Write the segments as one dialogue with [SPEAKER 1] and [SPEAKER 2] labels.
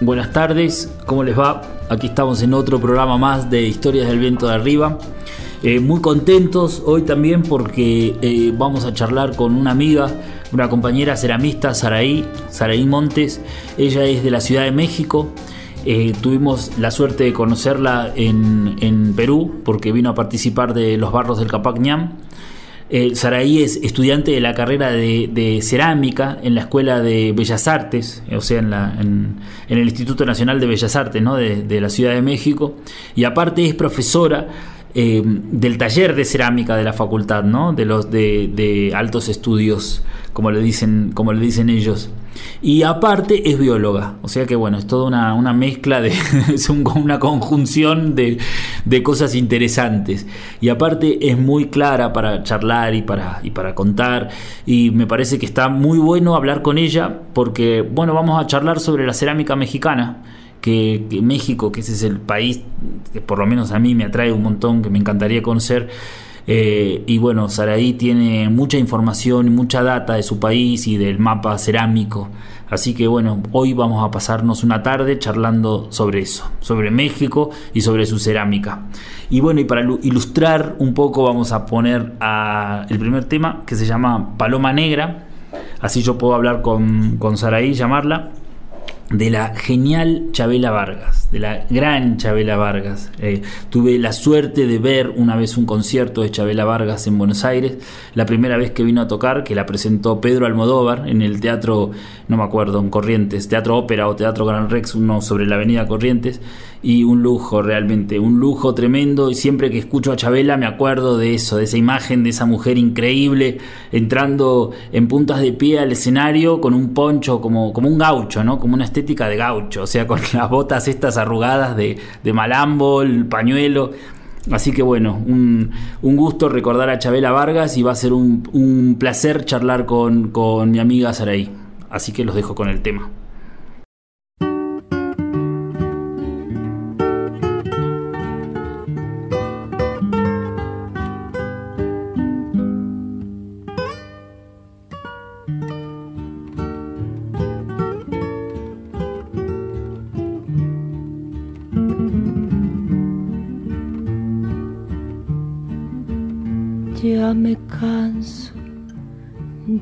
[SPEAKER 1] Buenas tardes, ¿cómo les va? Aquí estamos en otro programa más de Historias del Viento de Arriba. Eh, muy contentos hoy también porque eh, vamos a charlar con una amiga, una compañera ceramista, Saraí, Saraí Montes. Ella es de la Ciudad de México. Eh, tuvimos la suerte de conocerla en, en, Perú porque vino a participar de los barros del Capac Ñam. Eh, Saraí es estudiante de la carrera de, cerámica en la Escuela de Bellas Artes, o sea, en, la, el Instituto Nacional de Bellas Artes ¿no? de, de, la Ciudad de México, y aparte es profesora eh, del taller de cerámica de la facultad, ¿no? de los de, de, altos estudios, como le, dicen, como le dicen ellos. Y aparte es bióloga, o sea que bueno, es toda una, una mezcla, de, es una conjunción de, de, cosas interesantes. Y aparte es muy clara para charlar y para, y para contar. Y me parece que está muy bueno hablar con ella porque, bueno, vamos a charlar sobre la cerámica mexicana que, México, que ese es el país que por lo menos a mí me atrae un montón, que me encantaría conocer. Eh, y bueno, Saraí tiene mucha información mucha data de su país y del mapa cerámico. Así que bueno, hoy vamos a pasarnos una tarde charlando sobre eso, sobre México y sobre su cerámica. Y bueno, y para ilustrar un poco vamos a poner el primer tema que se llama Paloma Negra. Así yo puedo hablar con, con Saraí, llamarla de la genial Chabela Vargas, de la gran Chabela Vargas. Eh, tuve la suerte de ver una vez un concierto de Chabela Vargas en Buenos Aires, la primera vez que vino a tocar, que la presentó Pedro Almodóvar en el teatro, no me acuerdo, en Corrientes, Teatro Ópera o Teatro Gran Rex, uno sobre la avenida Corrientes, y un lujo realmente, un lujo tremendo, y siempre que escucho a Chabela me acuerdo de eso, de esa imagen de esa mujer increíble, entrando en puntas de pie al escenario con un poncho como, como un gaucho, ¿no? Como una de gaucho, o sea, con las botas estas arrugadas de, de malambo, el pañuelo. Así que bueno, un, gusto recordar a Chabela Vargas y va a ser un, un placer charlar con, con mi amiga Saraí. Así que los dejo con el tema.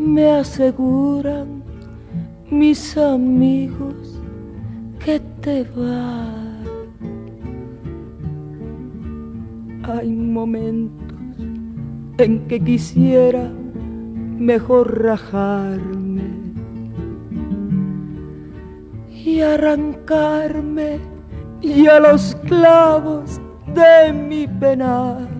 [SPEAKER 2] me aseguran mis amigos que te va. Hay momentos en que quisiera mejor rajarme y arrancarme y a los clavos de mi penar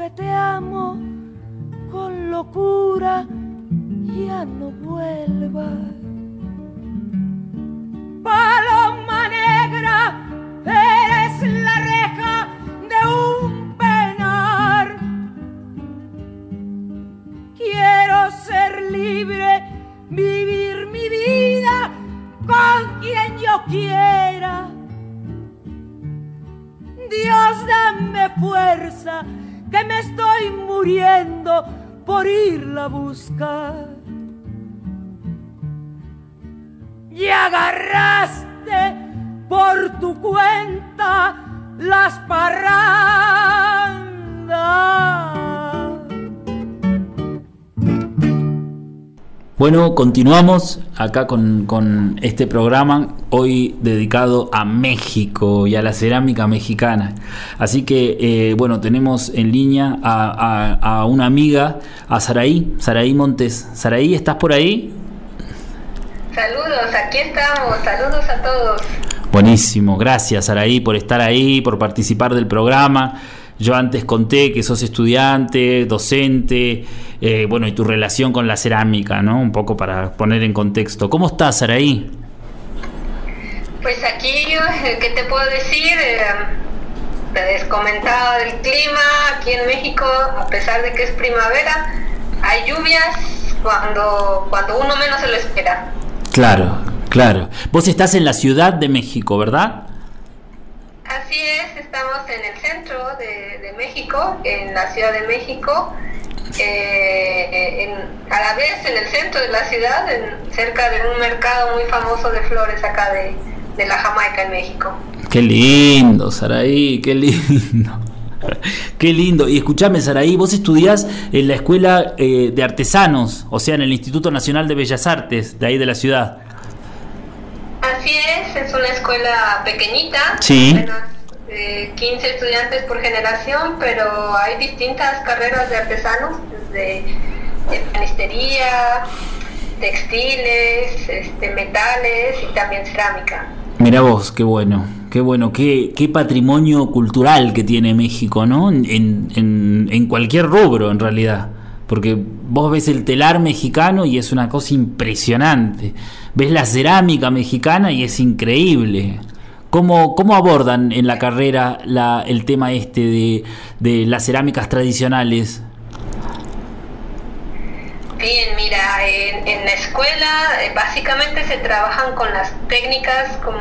[SPEAKER 2] que te amo con locura, ya no vuelva. Paloma negra, eres la reja de un penar. Quiero ser libre,
[SPEAKER 3] vivir mi vida con quien yo quiera. Dios, dame fuerza que me estoy muriendo por irla a buscar. Y agarraste por tu cuenta las parrandas.
[SPEAKER 1] Bueno, continuamos acá con, este programa, hoy dedicado a México y a la cerámica mexicana. Así que, eh, bueno, tenemos en línea a, una amiga, a Saraí, Saraí Montes. Saraí, ¿estás por ahí?
[SPEAKER 4] Saludos, aquí estamos, saludos a todos.
[SPEAKER 1] Buenísimo, gracias Saraí por estar ahí, por participar del programa. Yo antes conté que sos estudiante, docente, eh, bueno, y tu relación con la cerámica, ¿no? Un poco para poner en contexto. ¿Cómo estás, Saraí?
[SPEAKER 4] Pues aquí, ¿qué te puedo decir? Eh, te he comentado del clima aquí en México, a pesar de que es primavera, hay lluvias cuando, cuando uno menos se lo espera.
[SPEAKER 1] Claro, claro. Vos estás en la Ciudad de México, ¿verdad?
[SPEAKER 4] Así es, estamos en el centro de, México, en la Ciudad de México, eh, a la vez en el centro de la ciudad, cerca de un mercado muy famoso de flores acá de, la Jamaica en México.
[SPEAKER 1] Qué lindo, Saraí, qué lindo. Qué lindo. Y escúchame, Saraí, vos estudiás en la Escuela eh, de Artesanos, o sea, en el Instituto Nacional de Bellas Artes, de ahí de la ciudad.
[SPEAKER 4] Así es, es una escuela pequeñita.
[SPEAKER 1] Sí.
[SPEAKER 4] 15 estudiantes por generación, pero hay distintas carreras de artesanos, desde de textiles, este, metales y también cerámica.
[SPEAKER 1] Mira vos, qué bueno, qué bueno, qué, qué patrimonio cultural que tiene México, ¿no? En, en, en cualquier rubro, en realidad porque vos ves el telar mexicano y es una cosa impresionante. Ves la cerámica mexicana y es increíble. ¿Cómo, cómo abordan en la carrera la, el tema este de, de las cerámicas tradicionales?
[SPEAKER 4] Bien, mira, en, la escuela eh, básicamente se trabajan con las técnicas como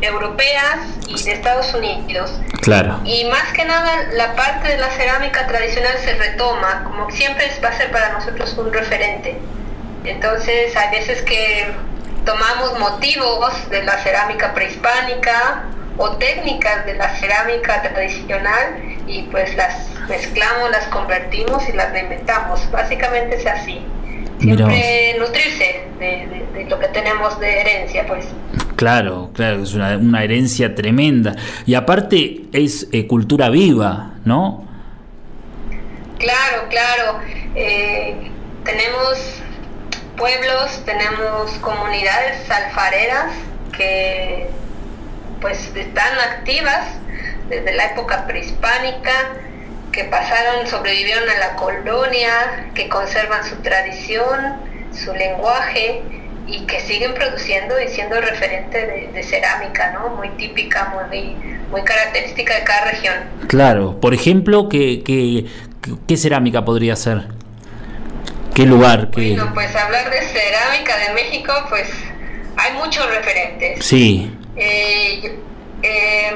[SPEAKER 4] europeas y de Estados Unidos.
[SPEAKER 1] Claro.
[SPEAKER 4] Y más que nada la parte de la cerámica tradicional se retoma, como siempre va a ser para nosotros un referente. Entonces hay veces que tomamos motivos de la cerámica prehispánica o técnicas de la cerámica tradicional y pues las mezclamos, las convertimos y las reinventamos. Básicamente es así siempre nutrirse de, lo que tenemos de herencia, pues.
[SPEAKER 1] Claro, claro, es una, herencia tremenda. Y aparte es eh, cultura viva, ¿no?
[SPEAKER 4] Claro, claro. Eh, tenemos pueblos, tenemos comunidades alfareras que pues están activas desde la época prehispánica que pasaron, sobrevivieron a la colonia, que conservan su tradición, su lenguaje y que siguen produciendo y siendo referente de, cerámica, ¿no? Muy típica, muy, muy característica de cada región.
[SPEAKER 1] Claro, por ejemplo, ¿qué, qué, qué cerámica podría ser? ¿Qué lugar?
[SPEAKER 4] Qué... Bueno, pues hablar de cerámica de México, pues hay muchos referentes.
[SPEAKER 1] Sí.
[SPEAKER 4] Eh, eh,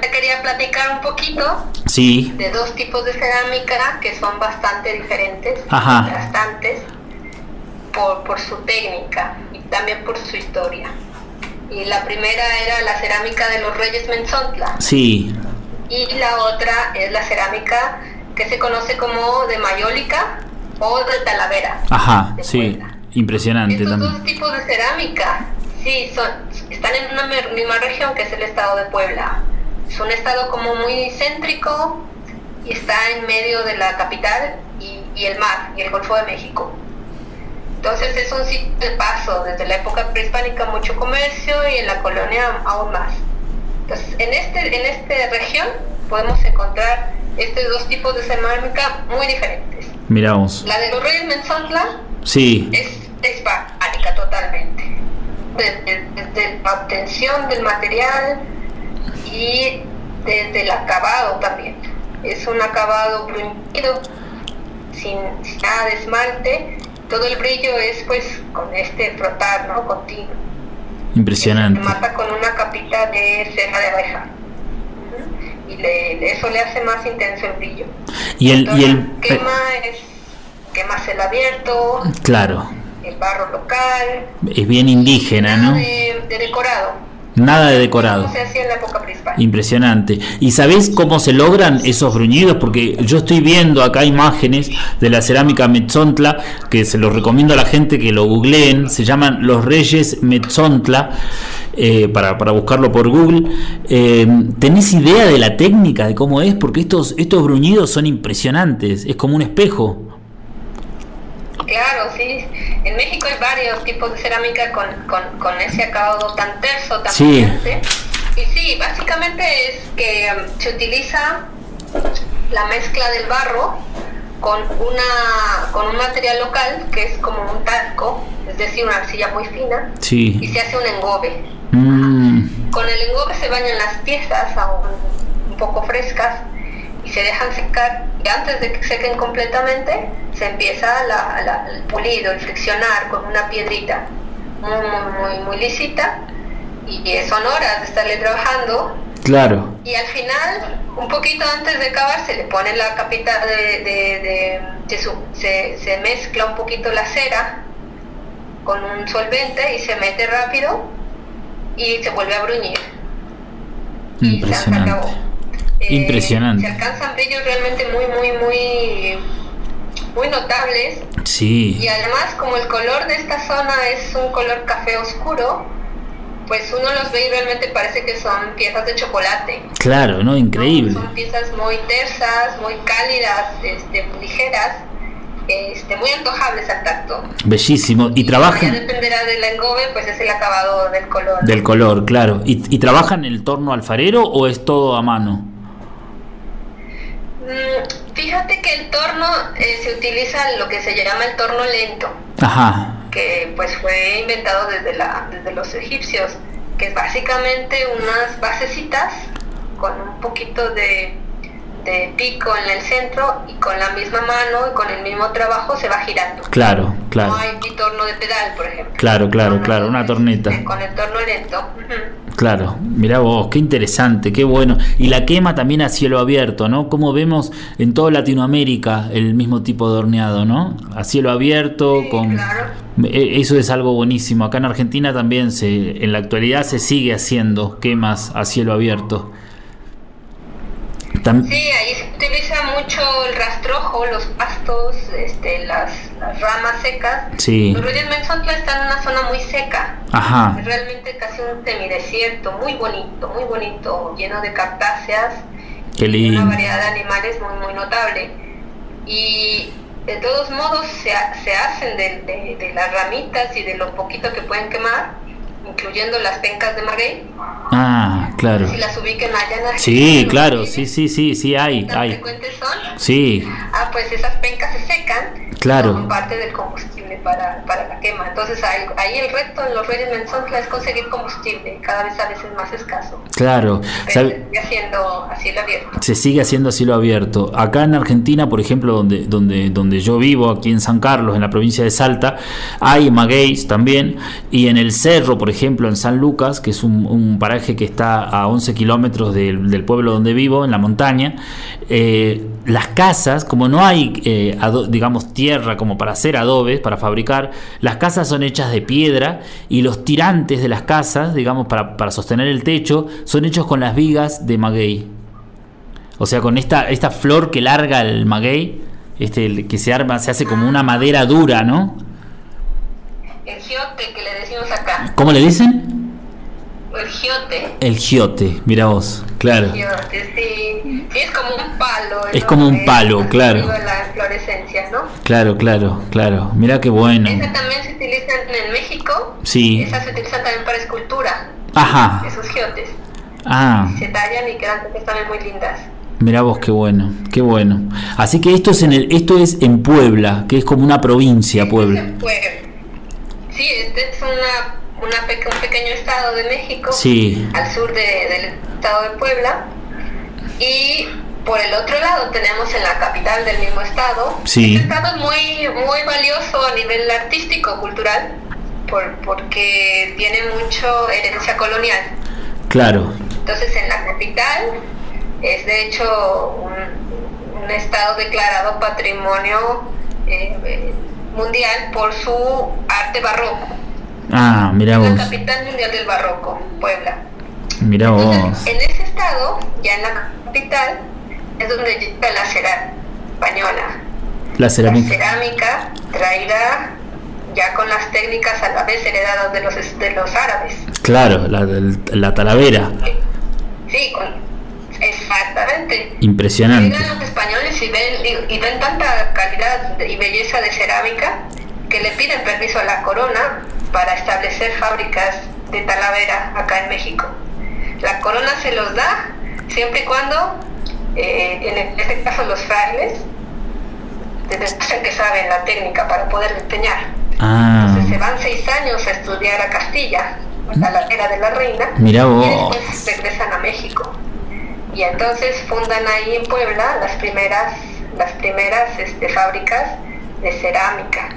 [SPEAKER 4] te quería platicar un poquito
[SPEAKER 1] sí.
[SPEAKER 4] de dos tipos de cerámica que son bastante diferentes, bastantes, por, por su técnica y también por su historia. Y la primera era la cerámica de los Reyes Menzontla.
[SPEAKER 1] Sí.
[SPEAKER 4] Y la otra es la cerámica que se conoce como de mayólica o de talavera.
[SPEAKER 1] Ajá, sí. Impresionante
[SPEAKER 4] Estos
[SPEAKER 1] también.
[SPEAKER 4] dos tipos de cerámica, sí, son, están en una misma región que es el estado de Puebla es un estado como muy céntrico y está en medio de la capital y, el mar y el Golfo de México. Entonces es un sitio de paso, desde la época prehispánica mucho comercio y en la colonia aún más. Entonces en, este, en esta región podemos encontrar estos dos tipos de cerámica muy diferentes.
[SPEAKER 1] Miramos.
[SPEAKER 4] La de los Reyes Menzontla
[SPEAKER 1] sí.
[SPEAKER 4] es hispánica totalmente. Desde la obtención del material, y desde el acabado también. Es un acabado bruñido, sin, nada de esmalte. Todo el brillo es pues con este frotar, ¿no? Continuo.
[SPEAKER 1] Impresionante.
[SPEAKER 4] Se mata con una capita de cera de abeja. Y le- eso le hace más intenso el brillo.
[SPEAKER 1] Y el, y el
[SPEAKER 4] quema es quema el abierto,
[SPEAKER 1] claro,
[SPEAKER 4] el barro local,
[SPEAKER 1] es bien indígena,
[SPEAKER 4] nada
[SPEAKER 1] ¿no?
[SPEAKER 4] de, de decorado.
[SPEAKER 1] Nada de decorado.
[SPEAKER 4] Como se hacía en la época prehispánica.
[SPEAKER 1] Impresionante. ¿Y sabés cómo se logran esos bruñidos? Porque yo estoy viendo acá imágenes de la cerámica Metzontla, que se los recomiendo a la gente que lo googleen. Se llaman Los Reyes Metzontla, eh, para, para buscarlo por Google. Eh, ¿Tenés idea de la técnica, de cómo es? Porque estos, estos bruñidos son impresionantes. Es como un espejo.
[SPEAKER 4] Claro, sí. En México hay varios tipos de cerámica con, con, con ese acabado tan terso, tan
[SPEAKER 1] Sí.
[SPEAKER 4] brillante. Y sí, básicamente es que um, se utiliza la mezcla del barro con una con un material local que es como un talco, es decir, una arcilla muy fina, y
[SPEAKER 1] Sí.
[SPEAKER 4] se hace un engobe.
[SPEAKER 1] Mm,
[SPEAKER 4] Con el engobe se bañan las piezas aún un poco frescas y se dejan secar y antes de que sequen completamente se empieza la- la- el pulido, el friccionar con una piedrita muy, muy, muy, muy lisita y son horas de estarle trabajando
[SPEAKER 1] claro.
[SPEAKER 4] y al final, un poquito antes de acabar, se le pone la capita de... de- de- su- se- se mezcla un poquito la cera con un solvente y se mete rápido y se vuelve a bruñir. Se
[SPEAKER 1] Impresionante.
[SPEAKER 4] acabó. Eh,
[SPEAKER 1] Impresionante.
[SPEAKER 4] Se alcanzan brillos realmente muy, muy, muy, muy notables.
[SPEAKER 1] Sí.
[SPEAKER 4] Y además, como el color de esta zona es un color café oscuro, pues uno los ve y realmente parece que son piezas de chocolate.
[SPEAKER 1] Claro, ¿no? Increíble.
[SPEAKER 4] Son piezas muy tersas, muy cálidas, este, muy ligeras, este, muy antojables al tacto.
[SPEAKER 1] Bellísimo. Y
[SPEAKER 4] Ya
[SPEAKER 1] trabajan
[SPEAKER 4] dependerá del engobe, pues es el acabado del color.
[SPEAKER 1] del color, claro. ¿Y, y trabajan el torno alfarero o es todo a mano?
[SPEAKER 4] Mm, fíjate que el torno eh, se utiliza lo que se llama el torno lento.
[SPEAKER 1] Ajá.
[SPEAKER 4] que pues fue inventado desde, la, desde los egipcios, que es básicamente unas basecitas con un poquito de, de pico en el centro y con la misma mano y con el mismo trabajo se va girando.
[SPEAKER 1] Claro, claro.
[SPEAKER 4] No hay torno de pedal, por ejemplo.
[SPEAKER 1] Claro, claro,
[SPEAKER 4] No,
[SPEAKER 1] claro, una torneta.
[SPEAKER 4] este, Con el torno lento.
[SPEAKER 1] Claro, mira vos, qué interesante, qué bueno. Y la quema también a cielo abierto, ¿no? Como vemos en toda Latinoamérica el mismo tipo de horneado, ¿no? A cielo abierto,
[SPEAKER 4] Sí,
[SPEAKER 1] con...
[SPEAKER 4] claro.
[SPEAKER 1] E- Eso es algo buenísimo. Acá en Argentina también se, en la actualidad se sigue haciendo quemas a cielo abierto. Tam-
[SPEAKER 4] Sí, ahí se utiliza mucho el rastrojo, los pastos, este, las, las ramas secas.
[SPEAKER 1] Sí.
[SPEAKER 4] Reyes Menzontla están en una zona muy seca.
[SPEAKER 1] Ajá,
[SPEAKER 4] realmente casi un semidesierto, muy bonito, muy bonito, lleno de cactáceas,
[SPEAKER 1] qué
[SPEAKER 4] y una
[SPEAKER 1] lindo.
[SPEAKER 4] variedad de animales muy, muy notable. Y de todos modos se, se hacen de, de- de las ramitas y de lo poquito que pueden quemar, incluyendo las pencas de maguey,
[SPEAKER 1] Ah, claro.
[SPEAKER 4] si las ubiquen allá en
[SPEAKER 1] Sí,
[SPEAKER 4] Argentina,
[SPEAKER 1] claro,
[SPEAKER 4] ¿no?
[SPEAKER 1] sí, sí, sí, sí, hay,
[SPEAKER 4] ¿Tan
[SPEAKER 1] hay.
[SPEAKER 4] son?
[SPEAKER 1] Sí,
[SPEAKER 4] Ah, pues esas pencas se secan.
[SPEAKER 1] Claro.
[SPEAKER 4] Son parte del combustible para, para la quema. Entonces ahí, ahí el reto en los Reyes Menzontla es conseguir combustible, cada vez a veces más escaso.
[SPEAKER 1] claro.
[SPEAKER 4] Pero
[SPEAKER 1] Sabe-
[SPEAKER 4] sigue haciendo a cielo abierto.
[SPEAKER 1] se sigue haciendo a cielo abierto. Acá en Argentina, por ejemplo, donde, donde, donde yo vivo, aquí en San Carlos, en la provincia de Salta, hay magueys también. Y en el cerro, por ejemplo, en San Lucas, que es un, un paraje que está a 11 kilómetros del, del pueblo donde vivo, en la montaña, eh, las casas, como no hay, eh, digamos, tierra como para hacer adobes, para fabricar, las casas son hechas de piedra y los tirantes de las casas, digamos, para, para sostener el techo, son hechos con las vigas de maguey. O sea, con esta, esta flor que larga el maguey, este, que se arma, se hace como una madera dura, ¿no?
[SPEAKER 4] El giote que le decimos acá.
[SPEAKER 1] ¿Cómo le dicen?
[SPEAKER 4] El giote.
[SPEAKER 1] El giote, mira vos, claro.
[SPEAKER 4] Giote, sí. Sí, es como un palo.
[SPEAKER 1] Es
[SPEAKER 4] ¿no?
[SPEAKER 1] como un
[SPEAKER 4] Eh,
[SPEAKER 1] palo, claro.
[SPEAKER 4] ¿no?
[SPEAKER 1] Claro, claro, claro. Mira qué bueno.
[SPEAKER 4] Esa también se utiliza en México.
[SPEAKER 1] Sí.
[SPEAKER 4] Esa se utiliza también para escultura.
[SPEAKER 1] Ajá.
[SPEAKER 4] Esos giotes.
[SPEAKER 1] Ah,
[SPEAKER 4] Se tallan y quedan también muy lindas.
[SPEAKER 1] mira vos qué bueno, qué bueno. Así que esto es en el, esto es en Puebla, que es como una provincia, Puebla.
[SPEAKER 4] Sí, este es una, una un pequeño estado de México.
[SPEAKER 1] Sí.
[SPEAKER 4] Al sur de- del estado de Puebla. Y por el otro lado tenemos en la capital del mismo estado.
[SPEAKER 1] Sí.
[SPEAKER 4] Este estado es muy, muy valioso a nivel artístico, cultural, por, porque tiene mucho herencia colonial.
[SPEAKER 1] Claro.
[SPEAKER 4] Entonces en la capital Es de hecho un, un estado declarado patrimonio eh, mundial por su arte barroco.
[SPEAKER 1] Ah, mira vos.
[SPEAKER 4] La capital mundial del barroco, Puebla.
[SPEAKER 1] Mira vos.
[SPEAKER 4] Entonces, en ese estado, ya en la capital, es donde llega la cerámica española.
[SPEAKER 1] La cerámica.
[SPEAKER 4] La cerámica traída ya con las técnicas a la vez heredadas de los, de los árabes.
[SPEAKER 1] Claro, la, la talavera.
[SPEAKER 4] Sí, con, exactamente.
[SPEAKER 1] Impresionante.
[SPEAKER 4] Llegan los españoles y ven, y ven tanta calidad y belleza de cerámica que le piden permiso a la corona para establecer fábricas de talavera acá en México. La corona se los da siempre y cuando, eh, en este caso los frailes, demuestren que saben la técnica para poder empeñar.
[SPEAKER 1] Ah.
[SPEAKER 4] Entonces se van seis años a estudiar a Castilla, a la era de la reina,
[SPEAKER 1] Mira
[SPEAKER 4] y
[SPEAKER 1] vos.
[SPEAKER 4] después regresan a México. Y entonces fundan ahí en Puebla las primeras, las primeras este, fábricas de cerámica.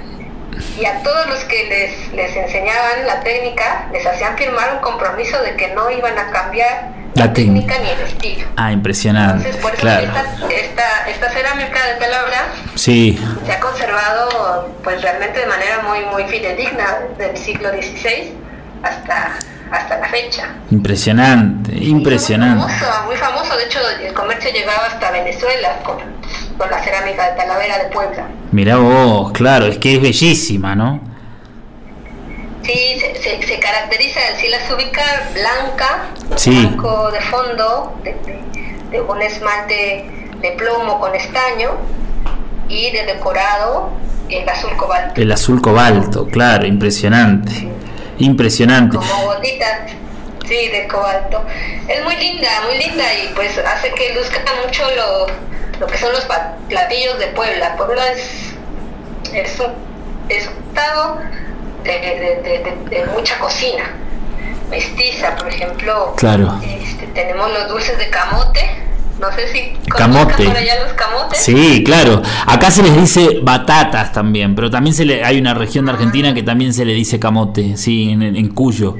[SPEAKER 4] Y a todos los que les, les enseñaban la técnica, les hacían firmar un compromiso de que no iban a cambiar
[SPEAKER 1] La técnica.
[SPEAKER 4] ni el estilo.
[SPEAKER 1] Ah, impresionante.
[SPEAKER 4] Entonces, por eso
[SPEAKER 1] Claro.
[SPEAKER 4] esta, esta, esta cerámica de Palabra
[SPEAKER 1] Sí,
[SPEAKER 4] se ha conservado pues realmente de manera muy muy fidedigna del siglo XVI hasta hasta la fecha.
[SPEAKER 1] impresionante, impresionante.
[SPEAKER 4] Muy famoso, muy famoso, de hecho el comercio llegaba hasta Venezuela con, con la cerámica de Talavera de Puebla.
[SPEAKER 1] Mira vos, claro, es que es bellísima, ¿no?
[SPEAKER 4] Sí, se, se, se caracteriza, si la se ubica blanca,
[SPEAKER 1] Sí.
[SPEAKER 4] blanco de fondo, de, de- de un esmalte de plomo con estaño y de decorado el azul cobalto.
[SPEAKER 1] El azul cobalto, claro, impresionante. Impresionante.
[SPEAKER 4] como gotitas sí de cobalto es muy linda muy linda y pues hace que luzca mucho lo, lo que son los platillos de Puebla Puebla es es un, es un estado de, de- de- de- de mucha cocina mestiza por ejemplo
[SPEAKER 1] Claro.
[SPEAKER 4] este, tenemos los dulces de camote no sé si
[SPEAKER 1] Camote.
[SPEAKER 4] conozcan por allá los camotes
[SPEAKER 1] Sí, claro. Acá se les dice batatas también, pero también se le, hay una región de Argentina que también se le dice camote, sí, en, en Cuyo.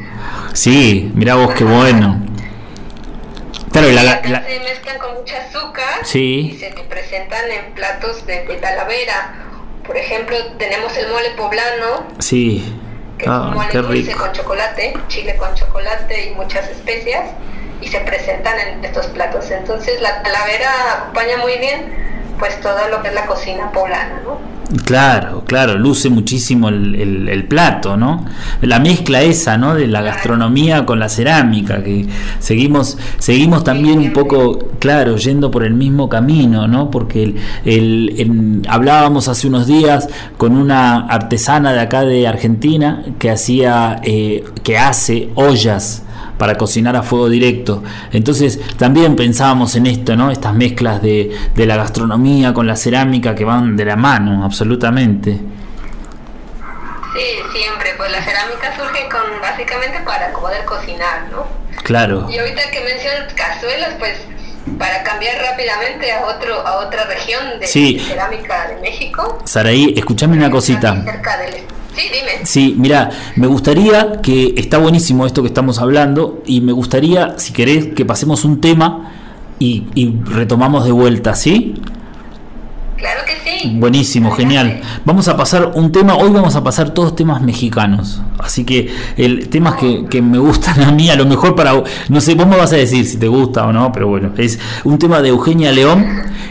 [SPEAKER 1] Sí, mira vos qué bueno. Claro, y la, la-
[SPEAKER 4] Acá
[SPEAKER 1] la-
[SPEAKER 4] se mezclan con azúcar
[SPEAKER 1] Sí.
[SPEAKER 4] y se te presentan en platos de, de talavera. Por ejemplo, tenemos el mole poblano,
[SPEAKER 1] sí.
[SPEAKER 4] que es un
[SPEAKER 1] Ah,
[SPEAKER 4] mole
[SPEAKER 1] qué
[SPEAKER 4] dulce
[SPEAKER 1] rico.
[SPEAKER 4] con chocolate, chile con chocolate y muchas especias, y se presentan en estos platos. Entonces la talavera acompaña muy bien pues todo lo que es la cocina poblana, ¿no?
[SPEAKER 1] Claro, claro, luce muchísimo el, el- el plato, ¿no? La mezcla esa, ¿no? De la gastronomía con la cerámica, que seguimos, seguimos también un poco, claro, yendo por el mismo camino, ¿no? Porque el, el- en- hablábamos hace unos días con una artesana de acá de Argentina que hacía, eh, que hace ollas para cocinar a fuego directo. Entonces también pensábamos en esto, ¿no? Estas mezclas de, de la gastronomía con la cerámica que van de la mano, absolutamente.
[SPEAKER 4] Sí, siempre, pues la cerámica surge con básicamente para poder cocinar, ¿no?
[SPEAKER 1] Claro.
[SPEAKER 4] Y ahorita que mencionas cazuelas, pues para cambiar rápidamente a otro a otra región de,
[SPEAKER 1] Sí.
[SPEAKER 4] de cerámica de México.
[SPEAKER 1] Saraí, escúchame una cosita.
[SPEAKER 4] Aquí cerca del- Sí, dime.
[SPEAKER 1] Sí, mira, me gustaría que está buenísimo esto que estamos hablando y me gustaría, si querés, que pasemos un tema y, y retomamos de vuelta, ¿sí?
[SPEAKER 4] Claro que sí.
[SPEAKER 1] Buenísimo, genial. Vamos a pasar un tema, hoy vamos a pasar todos temas mexicanos. Así que el temas que, que me gustan a mí, a lo mejor para no sé, vos me vas a decir si te gusta o no, pero bueno, es un tema de Eugenia León,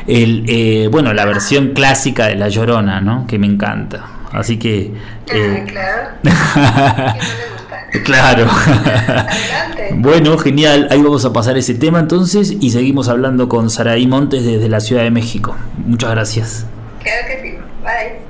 [SPEAKER 1] el eh, bueno, la versión clásica de La Llorona, ¿no? Que me encanta. Así que eh,
[SPEAKER 4] Ah, claro. ¿Quién no le gusta?
[SPEAKER 1] claro.
[SPEAKER 4] Adelante.
[SPEAKER 1] Bueno, genial. Ahí vamos a pasar ese tema entonces y seguimos hablando con Saraí Montes desde la Ciudad de México. Muchas gracias.
[SPEAKER 4] Claro que sí. Bye.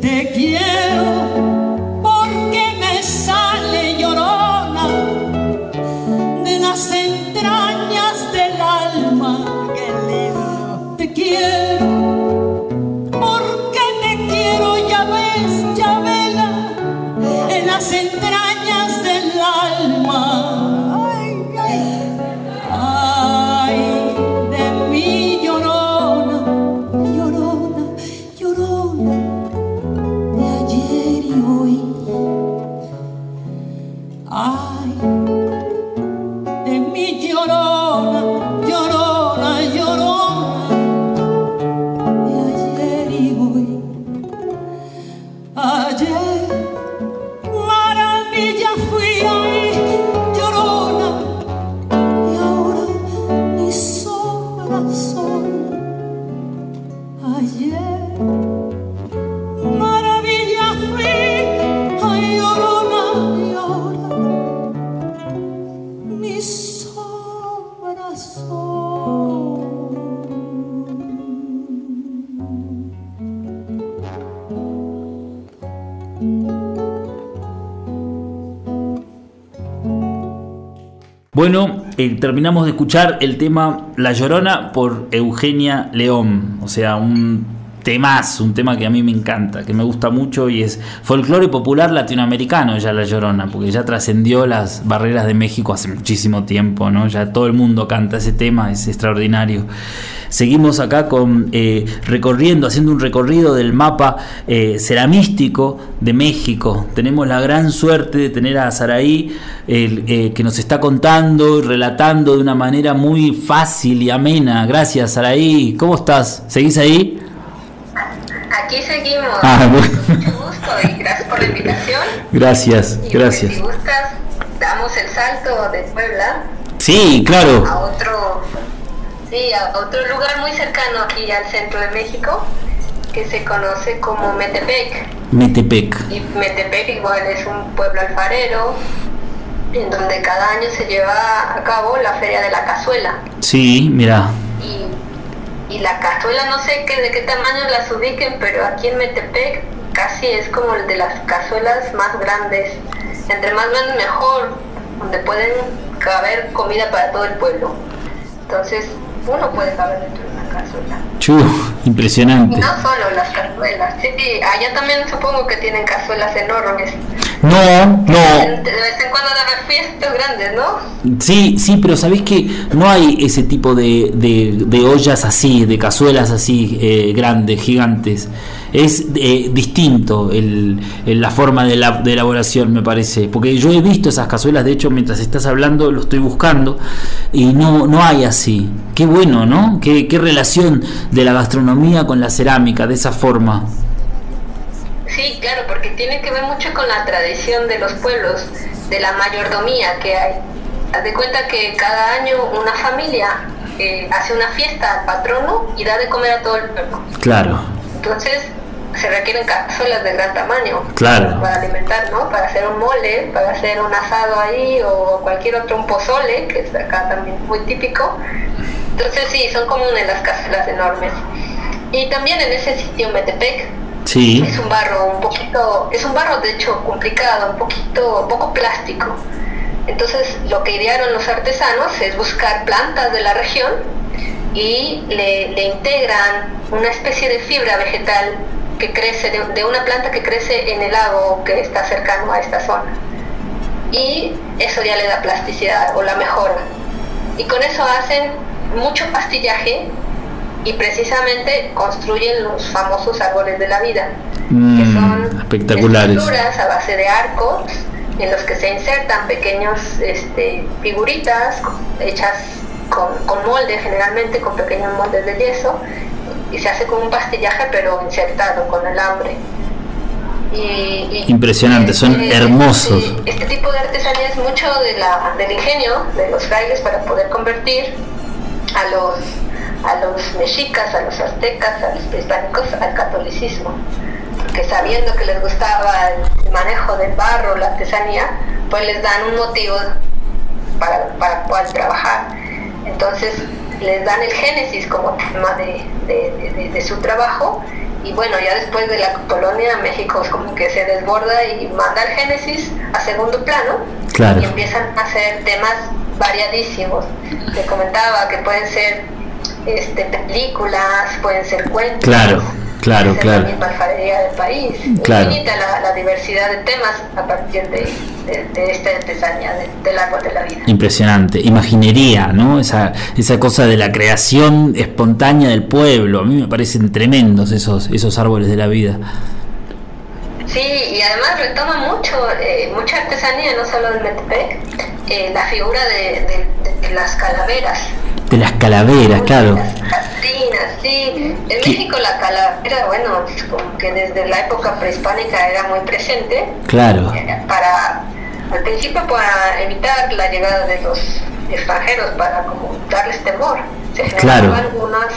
[SPEAKER 2] Te quiero
[SPEAKER 1] Bueno, eh, terminamos de escuchar el tema La Llorona por Eugenia León. O sea, un temazo, un tema que a mí me encanta, que me gusta mucho y es folclore popular latinoamericano ya La Llorona, porque ya trascendió las barreras de México hace muchísimo tiempo, ¿no? Ya todo el mundo canta ese tema, es extraordinario. Seguimos acá con eh, recorriendo, haciendo un recorrido del mapa eh, ceramístico de México. Tenemos la gran suerte de tener a Saraí eh, que nos está contando y relatando de una manera muy fácil y amena. Gracias, Saraí. ¿Cómo estás? ¿Seguís ahí?
[SPEAKER 4] Aquí seguimos.
[SPEAKER 1] Ah, bueno.
[SPEAKER 4] Mucho gusto y gracias por la invitación.
[SPEAKER 1] Gracias,
[SPEAKER 4] Y
[SPEAKER 1] gracias.
[SPEAKER 4] Si gustas, damos el salto de Puebla
[SPEAKER 1] Sí, claro.
[SPEAKER 4] a otro, sí, a otro lugar muy cercano aquí al centro de México que se conoce como Metepec.
[SPEAKER 1] Metepec.
[SPEAKER 4] Y Metepec igual es un pueblo alfarero en donde cada año se lleva a cabo la feria de la cazuela.
[SPEAKER 1] Sí, mira.
[SPEAKER 4] Y, y la cazuela no sé qué, de qué tamaño las ubiquen, pero aquí en Metepec casi es como el de las cazuelas más grandes. Entre más grandes mejor, donde pueden caber comida para todo el pueblo. Entonces uno puede caber dentro cazuela.
[SPEAKER 1] Chu,
[SPEAKER 4] Y
[SPEAKER 1] impresionante.
[SPEAKER 4] no solo las cazuelas, sí, allá también supongo que tienen cazuelas enormes.
[SPEAKER 1] No, no,
[SPEAKER 4] De vez en cuando deben fiestas grandes, ¿no?
[SPEAKER 1] Sí, sí, pero sabés que no hay ese tipo de, de- de ollas así, de cazuelas así eh, grandes, gigantes. Es eh, distinto el, el- la forma de, la, de elaboración, me parece. Porque yo he visto esas cazuelas, de hecho, mientras estás hablando, lo estoy buscando, y no, no hay así. Qué bueno, ¿no? Qué, qué relación de la gastronomía con la cerámica, de esa forma.
[SPEAKER 4] Sí, claro, porque tiene que ver mucho con la tradición de los pueblos, de la mayordomía que hay. Haz de cuenta que cada año una familia eh, hace una fiesta al patrono y da de comer a todo el pueblo.
[SPEAKER 1] Claro,
[SPEAKER 4] Entonces se requieren cazuelas de gran tamaño
[SPEAKER 1] Claro.
[SPEAKER 4] para alimentar, ¿no? Para hacer un mole, para hacer un asado ahí o cualquier otro, un pozole, que es acá también muy típico. Entonces sí, son comunes las cazuelas enormes. Y también en ese sitio Metepec
[SPEAKER 1] sí,
[SPEAKER 4] es un barro un poquito, es un barro de hecho complicado, un poquito, un poco plástico. Entonces lo que idearon los artesanos es buscar plantas de la región y le, le integran una especie de fibra vegetal que crece, de, de una planta que crece en el lago que está cercano a esta zona. Y eso ya le da plasticidad o la mejora. Y con eso hacen mucho pastillaje y precisamente construyen los famosos árboles de la vida que
[SPEAKER 1] Mm,
[SPEAKER 4] son
[SPEAKER 1] espectaculares.
[SPEAKER 4] estructuras a base de arcos en los que se insertan pequeños este, figuritas hechas con, con molde generalmente con pequeños moldes de yeso y se hace con un pastillaje pero insertado con alambre y, y-
[SPEAKER 1] Impresionante, son
[SPEAKER 4] este-
[SPEAKER 1] hermosos.
[SPEAKER 4] Este, este tipo de artesanía es mucho de la, del ingenio de los frailes para poder convertir a los a los mexicas, a los aztecas, a los prehispánicos al catolicismo, porque sabiendo que les gustaba el manejo del barro, la artesanía, pues les dan un motivo para, para poder trabajar. Entonces les dan el génesis como tema de, de- de- de su trabajo y bueno, ya después de la colonia México es como que se desborda y manda el génesis a segundo plano
[SPEAKER 1] Claro.
[SPEAKER 4] y empiezan a hacer temas variadísimos. Te comentaba que pueden ser este, películas, pueden ser cuentos.
[SPEAKER 1] Claro, claro, claro.
[SPEAKER 4] La misma del país.
[SPEAKER 1] Claro.
[SPEAKER 4] Infinita la, la diversidad de temas a partir de, de- de esta artesanía de- del árbol de la vida.
[SPEAKER 1] Impresionante, imaginería, ¿no? Esa, esa cosa de la creación espontánea del pueblo. A mí me parecen tremendos esos, esos árboles de la vida.
[SPEAKER 4] Sí, y además retoma mucho, eh, mucha artesanía, no solo del Metepec, eh, la figura de, de- las calaveras.
[SPEAKER 1] De las calaveras, claro.
[SPEAKER 4] Las sí. En
[SPEAKER 1] ¿Qué?
[SPEAKER 4] México la calavera, bueno, como que desde la época prehispánica era muy presente.
[SPEAKER 1] Claro,
[SPEAKER 4] Para, al principio para evitar la llegada de los extranjeros, para como darles temor. Se
[SPEAKER 1] Claro.
[SPEAKER 4] generaban unas,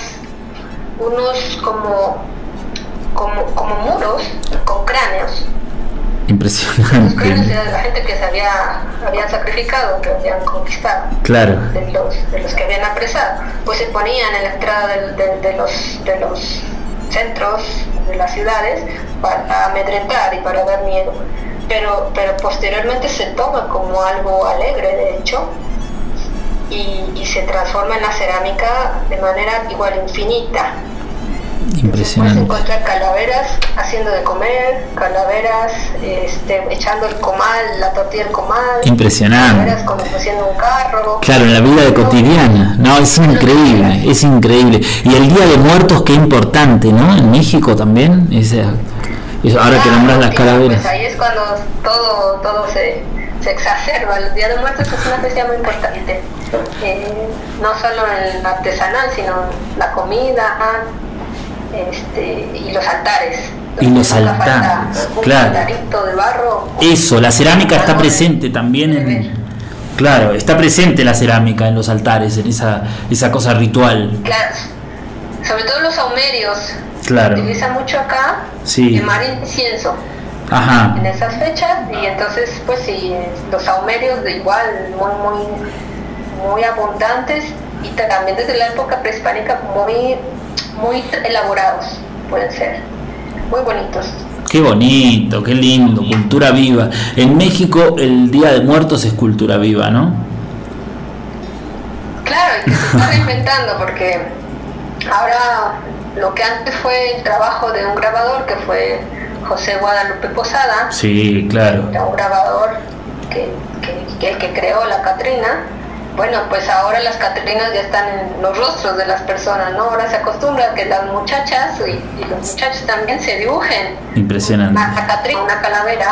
[SPEAKER 4] unos como, como, como muros con cráneos.
[SPEAKER 1] Impresionante.
[SPEAKER 4] la gente que se había, habían sacrificado, que habían conquistado
[SPEAKER 1] Claro,
[SPEAKER 4] de los, de los que habían apresado, pues se ponían en la entrada de, los, de los centros de las ciudades para amedrentar y para dar miedo. Pero, pero posteriormente se toma como algo alegre, de hecho, y, y se transforma en la cerámica de manera igual infinita. Puedes
[SPEAKER 1] impresionante.
[SPEAKER 4] encontrar calaveras haciendo de comer, calaveras este, echando el comal, la tortilla del comal,
[SPEAKER 1] Impresionante.
[SPEAKER 4] calaveras como haciendo un carro.
[SPEAKER 1] Claro, en la vida de cotidiana. No, es increíble, es increíble. Y el Día de Muertos, qué importante, ¿no? En México también. Esa, eso, ahora que
[SPEAKER 4] Claro,
[SPEAKER 1] nombras las
[SPEAKER 4] y,
[SPEAKER 1] calaveras.
[SPEAKER 4] Pues ahí es cuando todo, todo se, se exacerba. El Día de Muertos es una fecha muy importante. Eh, no solo en la artesanal, sino la comida este, y los altares.
[SPEAKER 1] Y los altares, claro.
[SPEAKER 4] altarito de barro.
[SPEAKER 1] Eso, la cerámica está presente también en... Claro, está presente la cerámica en los altares, en esa, esa cosa ritual.
[SPEAKER 4] Claro, sobre todo los saumerios.
[SPEAKER 1] Claro.
[SPEAKER 4] Se utiliza mucho acá
[SPEAKER 1] Sí.
[SPEAKER 4] quemar incienso
[SPEAKER 1] Ajá,
[SPEAKER 4] en esas fechas y entonces pues sí, los saumerios de igual muy muy muy abundantes y también desde la época prehispánica muy muy elaborados pueden ser muy bonitos.
[SPEAKER 1] qué bonito, qué lindo, cultura viva. En México el Día de Muertos es cultura viva, ¿no?
[SPEAKER 4] Claro, y que se está reinventando porque ahora lo que antes fue el trabajo de un grabador que fue José Guadalupe Posada,
[SPEAKER 1] Sí, claro.
[SPEAKER 4] era un grabador que, que, que el que creó la Catrina. Bueno, pues ahora las Catrinas ya están en los rostros de las personas, ¿no? Ahora se acostumbra que las muchachas y, y los muchachos también se dibujen
[SPEAKER 1] Impresionante.
[SPEAKER 4] una Catrina, una calavera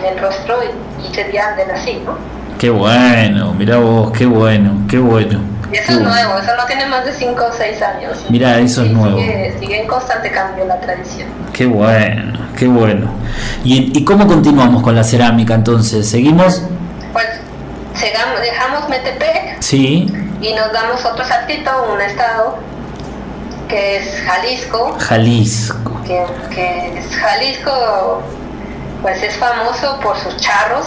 [SPEAKER 4] en el rostro y, y se anden así, ¿no?
[SPEAKER 1] Qué bueno, mirá vos, qué bueno, qué bueno.
[SPEAKER 4] Y eso
[SPEAKER 1] Qué
[SPEAKER 4] es
[SPEAKER 1] bueno.
[SPEAKER 4] nuevo, eso no tiene más de 5 o 6 años.
[SPEAKER 1] Mirá, eso es nuevo.
[SPEAKER 4] Sigue, sigue en constante cambio la tradición.
[SPEAKER 1] Qué bueno, qué bueno. ¿Y, y cómo continuamos con la cerámica entonces? ¿Seguimos?
[SPEAKER 4] Pues dejamos Metepec
[SPEAKER 1] Sí,
[SPEAKER 4] y nos damos otro saltito, un estado que es Jalisco,
[SPEAKER 1] Jalisco.
[SPEAKER 4] que, que es Jalisco pues es famoso por sus charros,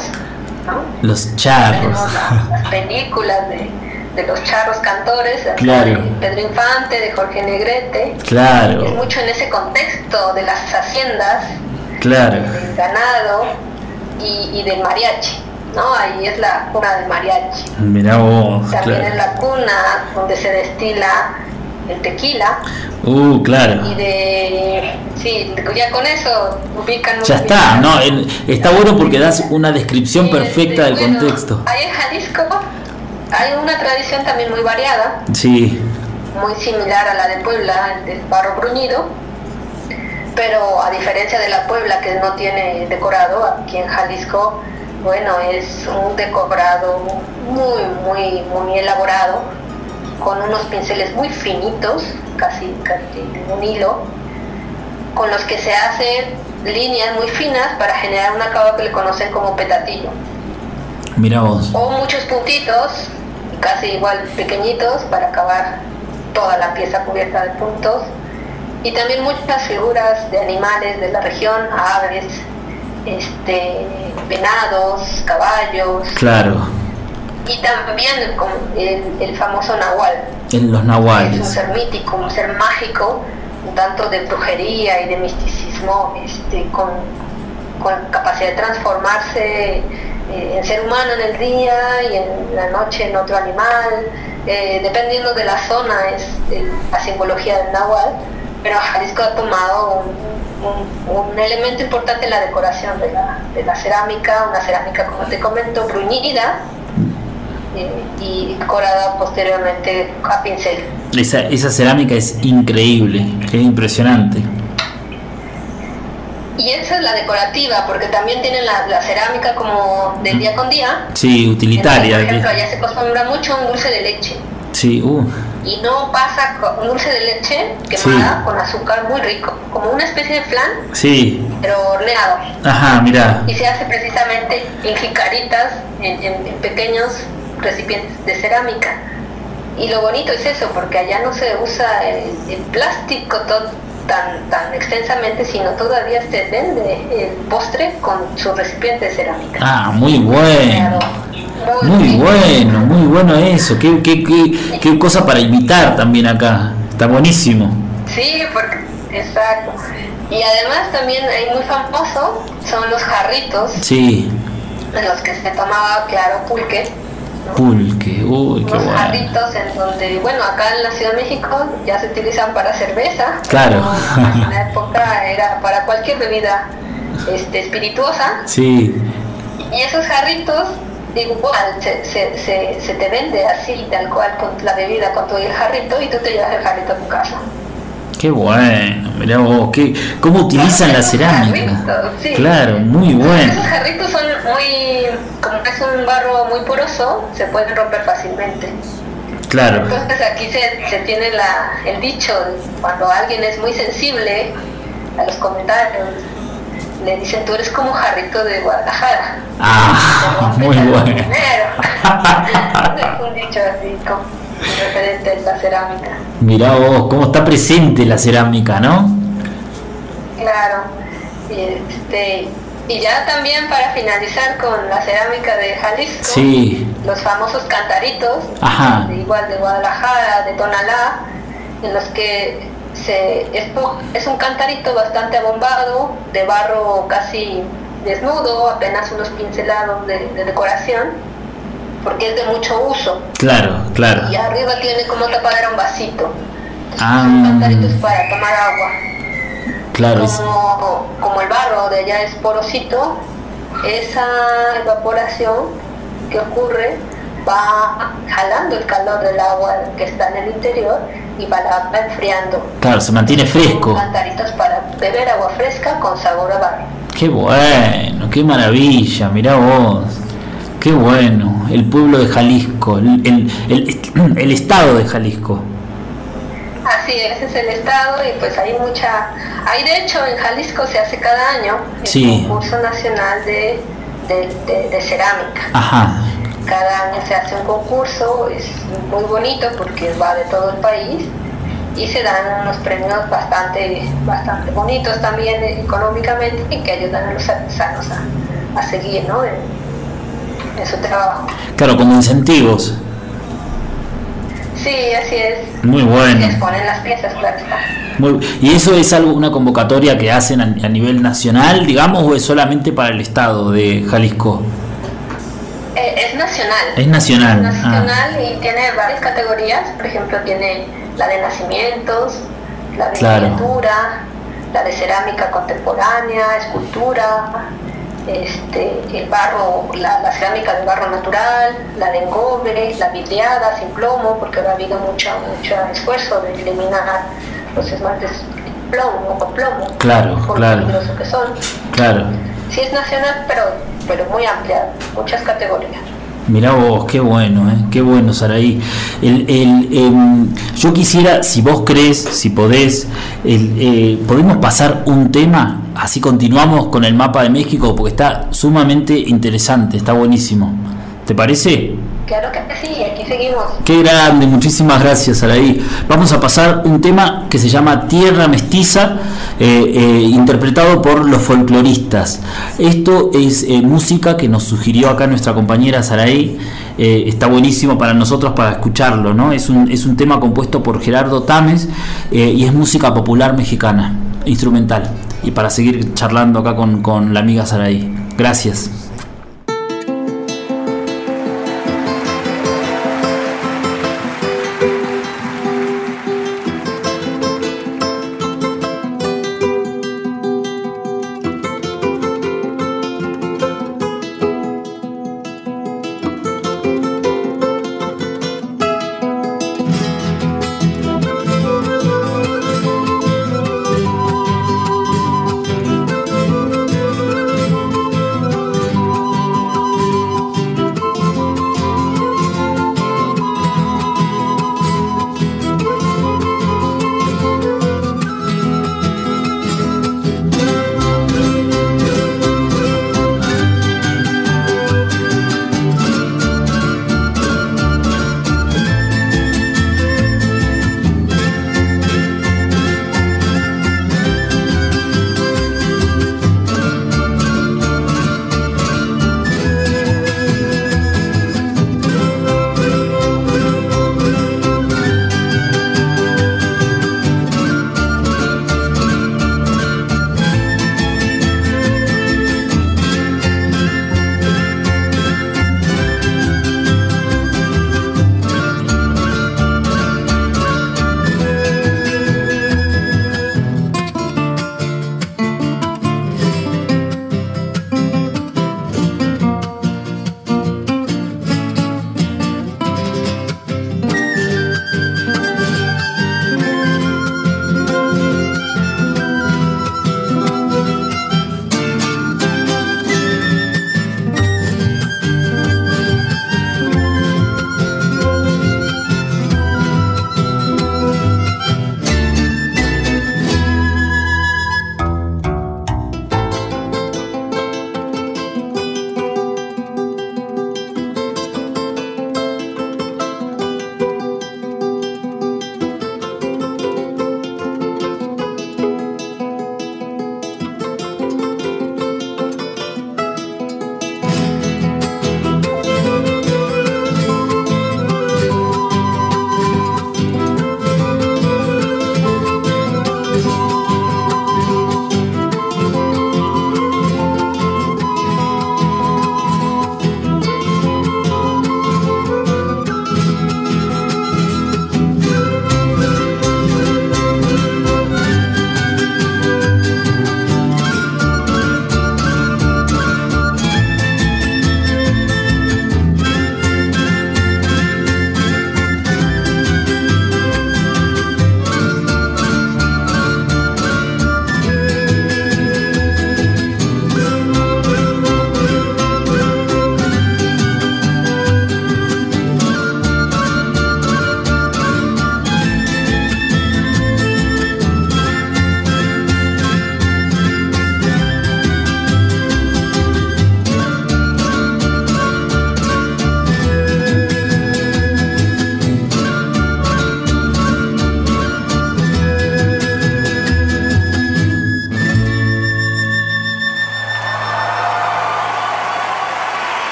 [SPEAKER 4] ¿no?
[SPEAKER 1] Los charros.
[SPEAKER 4] Las, las películas de, de los charros cantores,
[SPEAKER 1] Claro.
[SPEAKER 4] de Pedro Infante, de Jorge Negrete. Es
[SPEAKER 1] Claro,
[SPEAKER 4] mucho en ese contexto de las haciendas,
[SPEAKER 1] claro.
[SPEAKER 4] del ganado y, y del mariachi, ¿no? Ahí es la cuna del mariachi.
[SPEAKER 1] Mirá vos,
[SPEAKER 4] También es
[SPEAKER 1] claro.
[SPEAKER 4] la cuna donde se destila el tequila
[SPEAKER 1] Uh, claro.
[SPEAKER 4] y de... Sí, ya con eso ubican...
[SPEAKER 1] Ya está, no, está bueno porque das una descripción perfecta del
[SPEAKER 4] bueno,
[SPEAKER 1] contexto.
[SPEAKER 4] Ahí en Jalisco hay una tradición también muy variada,
[SPEAKER 1] Sí,
[SPEAKER 4] muy similar a la de Puebla, el del barro bruñido, pero a diferencia de la Puebla que no tiene decorado, aquí en Jalisco, bueno, es un decorado muy, muy, muy elaborado, con unos pinceles muy finitos, casi, casi un hilo, con los que se hacen líneas muy finas para generar un acabado que le conocen como petatillo
[SPEAKER 1] mirá vos.
[SPEAKER 4] o muchos puntitos, casi igual pequeñitos, para acabar toda la pieza cubierta de puntos. Y también muchas figuras de animales de la región, aves, este, venados, caballos,
[SPEAKER 1] Claro,
[SPEAKER 4] y también con el, el famoso nahual.
[SPEAKER 1] en los
[SPEAKER 4] Es un
[SPEAKER 1] nahuales.
[SPEAKER 4] ser mítico, un ser mágico, un tanto de brujería y de misticismo, este, con, con capacidad de transformarse eh, en ser humano en el día y en la noche en otro animal, eh, dependiendo de la zona es el- la simbología del nahual, pero Jalisco ha tomado un, un- un elemento importante en la decoración de la, de la cerámica, una cerámica como te comento, bruñida eh, y decorada posteriormente a pincel.
[SPEAKER 1] Esa, esa cerámica es increíble, es impresionante.
[SPEAKER 4] Y esa es la decorativa, porque también tienen la, la cerámica como del día con día.
[SPEAKER 1] Sí, utilitaria.
[SPEAKER 4] Entonces, por ejemplo, allá se acostumbra mucho un dulce de leche.
[SPEAKER 1] Sí, uh,
[SPEAKER 4] Y no pasa con dulce de leche quemada con azúcar muy rico, como una especie de flan,
[SPEAKER 1] sí.
[SPEAKER 4] pero horneado.
[SPEAKER 1] Ajá, mirá.
[SPEAKER 4] Y se hace precisamente en jicaritas, en, en- en pequeños recipientes de cerámica. Y lo bonito es eso, porque allá no se usa el, el plástico to- tan, tan extensamente, sino todavía se vende el postre con su recipiente de cerámica.
[SPEAKER 1] Ah, muy bueno. Muy bueno, muy bueno eso. Qué, qué, qué, qué cosa para imitar también acá. Está buenísimo.
[SPEAKER 4] Sí, porque, exacto. Y además también hay muy famoso, son los jarritos,
[SPEAKER 1] Sí,
[SPEAKER 4] en los que se tomaba, claro, pulque. ¿no?
[SPEAKER 1] pulque. Uy, qué
[SPEAKER 4] unos
[SPEAKER 1] bueno.
[SPEAKER 4] jarritos en donde, bueno, acá en la Ciudad de México ya se utilizan para cerveza.
[SPEAKER 1] Claro.
[SPEAKER 4] En la época era para cualquier bebida este, espirituosa.
[SPEAKER 1] Sí,
[SPEAKER 4] Y esos jarritos, igual, se, se, se, se te vende así, tal cual, con la bebida, con todo el jarrito, y tú te llevas el jarrito a tu casa.
[SPEAKER 1] qué bueno. Mirá vos, qué, cómo utilizan la cerámica.
[SPEAKER 4] Sí.
[SPEAKER 1] Claro, muy
[SPEAKER 4] Esos
[SPEAKER 1] bueno.
[SPEAKER 4] jarritos son muy, como es un barro muy poroso, se pueden romper fácilmente.
[SPEAKER 1] Claro.
[SPEAKER 4] Entonces aquí se, se tiene la, el dicho, cuando alguien es muy sensible a los comentarios, le dicen, tú eres como jarrito de Guadalajara.
[SPEAKER 1] Ah, muy bueno.
[SPEAKER 4] un dicho así, como referente a la cerámica.
[SPEAKER 1] Mirá vos, cómo está presente la cerámica, ¿no?
[SPEAKER 4] Claro. Y, este, y ya también para finalizar con la cerámica de Jalisco,
[SPEAKER 1] Sí.
[SPEAKER 4] los famosos cantaritos,
[SPEAKER 1] Ajá.
[SPEAKER 4] de igual de Guadalajara, de Tonalá, en los que se, es, es un cantarito bastante abombado, de barro casi desnudo, apenas unos pincelados de, de decoración, porque es de mucho uso.
[SPEAKER 1] Claro, claro.
[SPEAKER 4] Y arriba tiene como tapadera un vasito.
[SPEAKER 1] Ah.
[SPEAKER 4] Son cantaritos para tomar agua.
[SPEAKER 1] Claro, es-
[SPEAKER 4] Como, como el barro de allá es porosito, esa evaporación que ocurre va jalando el calor del agua que está en el interior y va, enfriando.
[SPEAKER 1] claro, se mantiene fresco.
[SPEAKER 4] Son cantaritos para beber agua fresca con sabor a barro.
[SPEAKER 1] Qué bueno, qué maravilla, mirá vos. Qué bueno, el pueblo de Jalisco, el, el- el- el estado de Jalisco.
[SPEAKER 4] Así es, ese es el estado y pues hay mucha, hay de hecho en Jalisco se hace cada año el
[SPEAKER 1] Sí.
[SPEAKER 4] concurso nacional de, de- de- de cerámica.
[SPEAKER 1] Ajá,
[SPEAKER 4] Cada año se hace un concurso, es muy bonito porque va de todo el país y se dan unos premios bastante, bastante bonitos también económicamente y que ayudan a los artesanos a, a seguir ¿no? en, en su trabajo.
[SPEAKER 1] claro, como incentivos.
[SPEAKER 4] Sí, así es.
[SPEAKER 1] Muy bueno.
[SPEAKER 4] exponen las piezas, claro está.
[SPEAKER 1] Muy- ¿Y eso es algo, una convocatoria que hacen a, a nivel nacional, digamos, o es solamente para el estado de Jalisco?
[SPEAKER 4] Eh, es nacional.
[SPEAKER 1] Es nacional, ah.
[SPEAKER 4] Es nacional y tiene varias categorías. Por ejemplo, tiene la de nacimientos, la de
[SPEAKER 1] Claro.
[SPEAKER 4] pintura, la de cerámica contemporánea, escultura, este, el barro, la, la cerámica de barro natural, la de engobe, la vidriada sin plomo, porque ha habido mucho, mucho esfuerzo de eliminar los esmaltes plomo con plomo,
[SPEAKER 1] Claro,
[SPEAKER 4] por
[SPEAKER 1] claro.
[SPEAKER 4] que son.
[SPEAKER 1] Claro.
[SPEAKER 4] Sí es nacional, pero, pero muy amplia, muchas categorías.
[SPEAKER 1] Mirá vos, qué bueno, ¿eh? qué bueno, Saraí. El, el, em, yo quisiera, si vos crees, si podés, el, eh, podemos pasar un tema, así continuamos con el mapa de México, porque está sumamente interesante, está buenísimo. ¿Te parece?
[SPEAKER 4] Claro que sí, aquí seguimos.
[SPEAKER 1] Qué grande, muchísimas gracias, Saraí. Vamos a pasar un tema que se llama Tierra Mestiza, eh, eh, interpretado por los folcloristas. Esto es eh, música que nos sugirió acá nuestra compañera Saraí. Está buenísimo para nosotros para escucharlo, ¿no? Es un, es un tema compuesto por Gerardo Tames y es música popular mexicana, instrumental. Y para seguir charlando acá con, con la amiga Saraí. Gracias.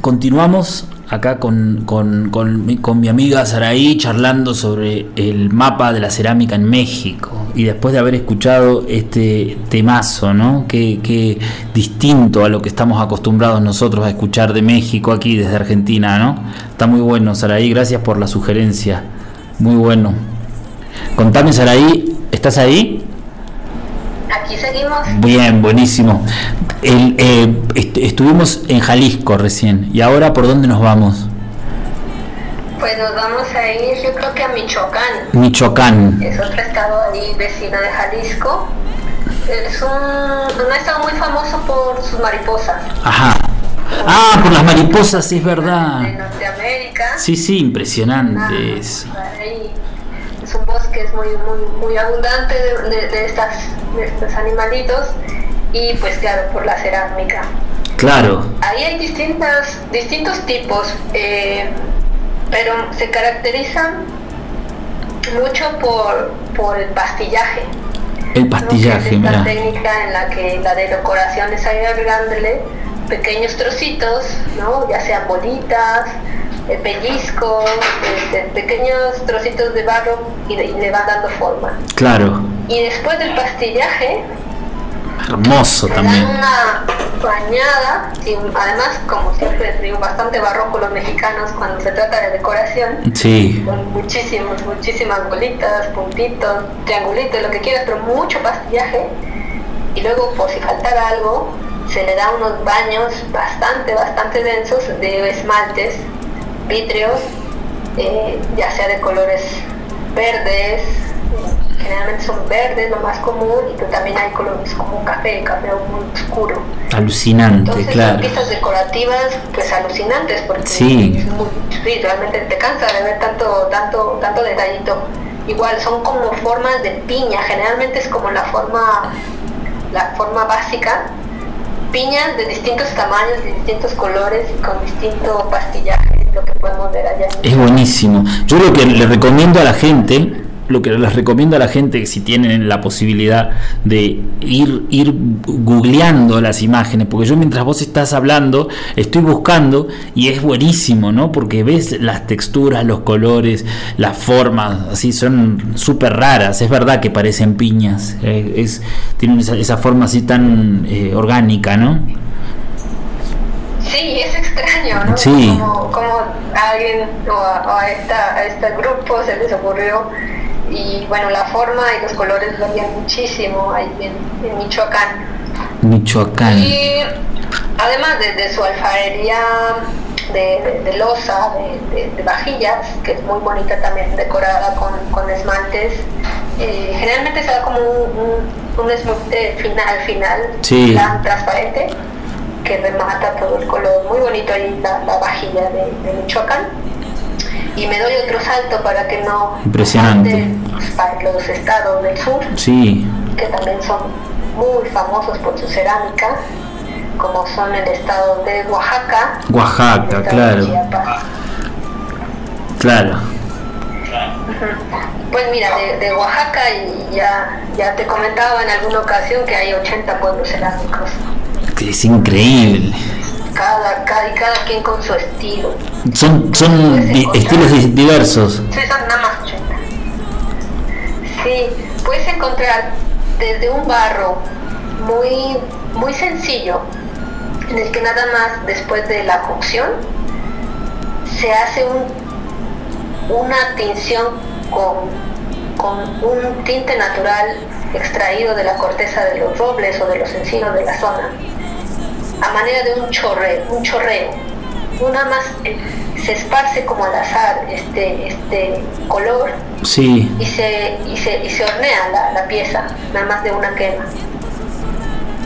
[SPEAKER 1] Continuamos acá con, con- con con mi amiga Saraí charlando sobre el mapa de la cerámica en México. Y después de haber escuchado este temazo, ¿no? Que, que distinto a lo que estamos acostumbrados nosotros a escuchar de México aquí desde Argentina, ¿no? Está muy bueno, Saraí, gracias por la sugerencia. Muy bueno. Contame, Saraí, ¿estás ahí?
[SPEAKER 4] Aquí seguimos.
[SPEAKER 1] Bien, buenísimo. El, eh, est- estuvimos en Jalisco recién. ¿Y ahora por dónde nos vamos?
[SPEAKER 4] Pues nos vamos a ir, yo creo que a Michoacán.
[SPEAKER 1] Michoacán.
[SPEAKER 4] Es otro estado ahí vecino de Jalisco. Es un, un estado muy famoso por sus mariposas.
[SPEAKER 1] Ajá. Ah, por las mariposas, sí, es
[SPEAKER 4] De
[SPEAKER 1] verdad.
[SPEAKER 4] Norteamérica.
[SPEAKER 1] Sí, sí, impresionantes.
[SPEAKER 4] Ah, ahí es un bosque es muy, muy, muy abundante de, de- de estas, de estos animalitos. Y pues claro, por la cerámica.
[SPEAKER 1] Claro.
[SPEAKER 4] Ahí hay distintas, distintos tipos, eh, pero se caracterizan mucho por, por el pastillaje.
[SPEAKER 1] El
[SPEAKER 4] ¿no?
[SPEAKER 1] pastillaje,
[SPEAKER 4] Que es esta
[SPEAKER 1] mira.
[SPEAKER 4] técnica en la que la decoración es agregándole pequeños trocitos, ¿no? ya sean bolitas, pellizcos, este, pequeños trocitos de barro y, le- y le van dando forma.
[SPEAKER 1] Claro.
[SPEAKER 4] Y después del pastillaje,
[SPEAKER 1] Hermoso
[SPEAKER 4] le dan
[SPEAKER 1] también.
[SPEAKER 4] una bañada, y además, como siempre digo, bastante barroco los mexicanos cuando se trata de decoración,
[SPEAKER 1] Sí.
[SPEAKER 4] con muchísimos, muchísimas bolitas, puntitos, triangulitos, lo que quieras, pero mucho pastillaje. Y luego, por si faltara algo, se le da unos baños bastante, bastante densos de esmaltes, vítreos, eh, ya sea de colores verdes, generalmente son verdes, lo más común, y pero también hay colores como café, café muy oscuro.
[SPEAKER 1] Alucinante,
[SPEAKER 4] Entonces
[SPEAKER 1] claro.
[SPEAKER 4] son piezas decorativas pues alucinantes porque
[SPEAKER 1] Sí.
[SPEAKER 4] es muy- sí, realmente te cansa de ver tanto, tanto, tanto detallito. Igual son como formas de piña, generalmente es como la forma, la forma básica. Piñas de distintos tamaños, de distintos colores y con distinto pastillaje, lo que podemos ver allá.
[SPEAKER 1] Es buenísimo. Yo lo que le recomiendo a la gente, lo que les recomiendo a la gente si tienen la posibilidad de ir, ir googleando las imágenes, porque yo mientras vos estás hablando estoy buscando y es buenísimo, ¿no? Porque ves las texturas, los colores, las formas, así son súper raras. Es verdad que parecen piñas, eh, es, tienen esa, esa forma así tan eh, orgánica, ¿no?
[SPEAKER 4] Sí, es extraño, ¿no?
[SPEAKER 1] Sí.
[SPEAKER 4] Como, como a alguien o a, o a esta, a este grupo se les ocurrió y bueno, la forma y los colores varían muchísimo ahí en, en Michoacán.
[SPEAKER 1] Michoacán.
[SPEAKER 4] Y además de, de su alfarería de, de- de loza, de, de- vajillas, que es muy bonita también, decorada con, con esmaltes, eh, generalmente se da como un, un, un esmalte final, al final,
[SPEAKER 1] Sí.
[SPEAKER 4] transparente, que remata todo el color. Muy bonito ahí la, la vajilla de, de Michoacán. Y me doy otro salto para que no
[SPEAKER 1] Impresionante.
[SPEAKER 4] para los estados del sur
[SPEAKER 1] Sí,
[SPEAKER 4] que también son muy famosos por su cerámica, como son el estado de Oaxaca,
[SPEAKER 1] Oaxaca, claro, claro.
[SPEAKER 4] Pues mira, de, de Oaxaca y ya, ya te comentaba en alguna ocasión que hay 80 pueblos cerámicos,
[SPEAKER 1] Es increíble.
[SPEAKER 4] cada, cada, y cada quien con su estilo.
[SPEAKER 1] Son, son estilos di- diversos.
[SPEAKER 4] Sí, son nada más 80. Sí, puedes encontrar desde un barro muy, muy sencillo, en el que nada más después de la cocción se hace un, una tinción con, con un tinte natural extraído de la corteza de los robles o de los encinos de la zona, a manera de un chorreo, un chorreo. Una más eh, se esparce como al azar este, este color
[SPEAKER 1] Sí,
[SPEAKER 4] y se, y se, y se hornea la, la pieza, nada más de una quema.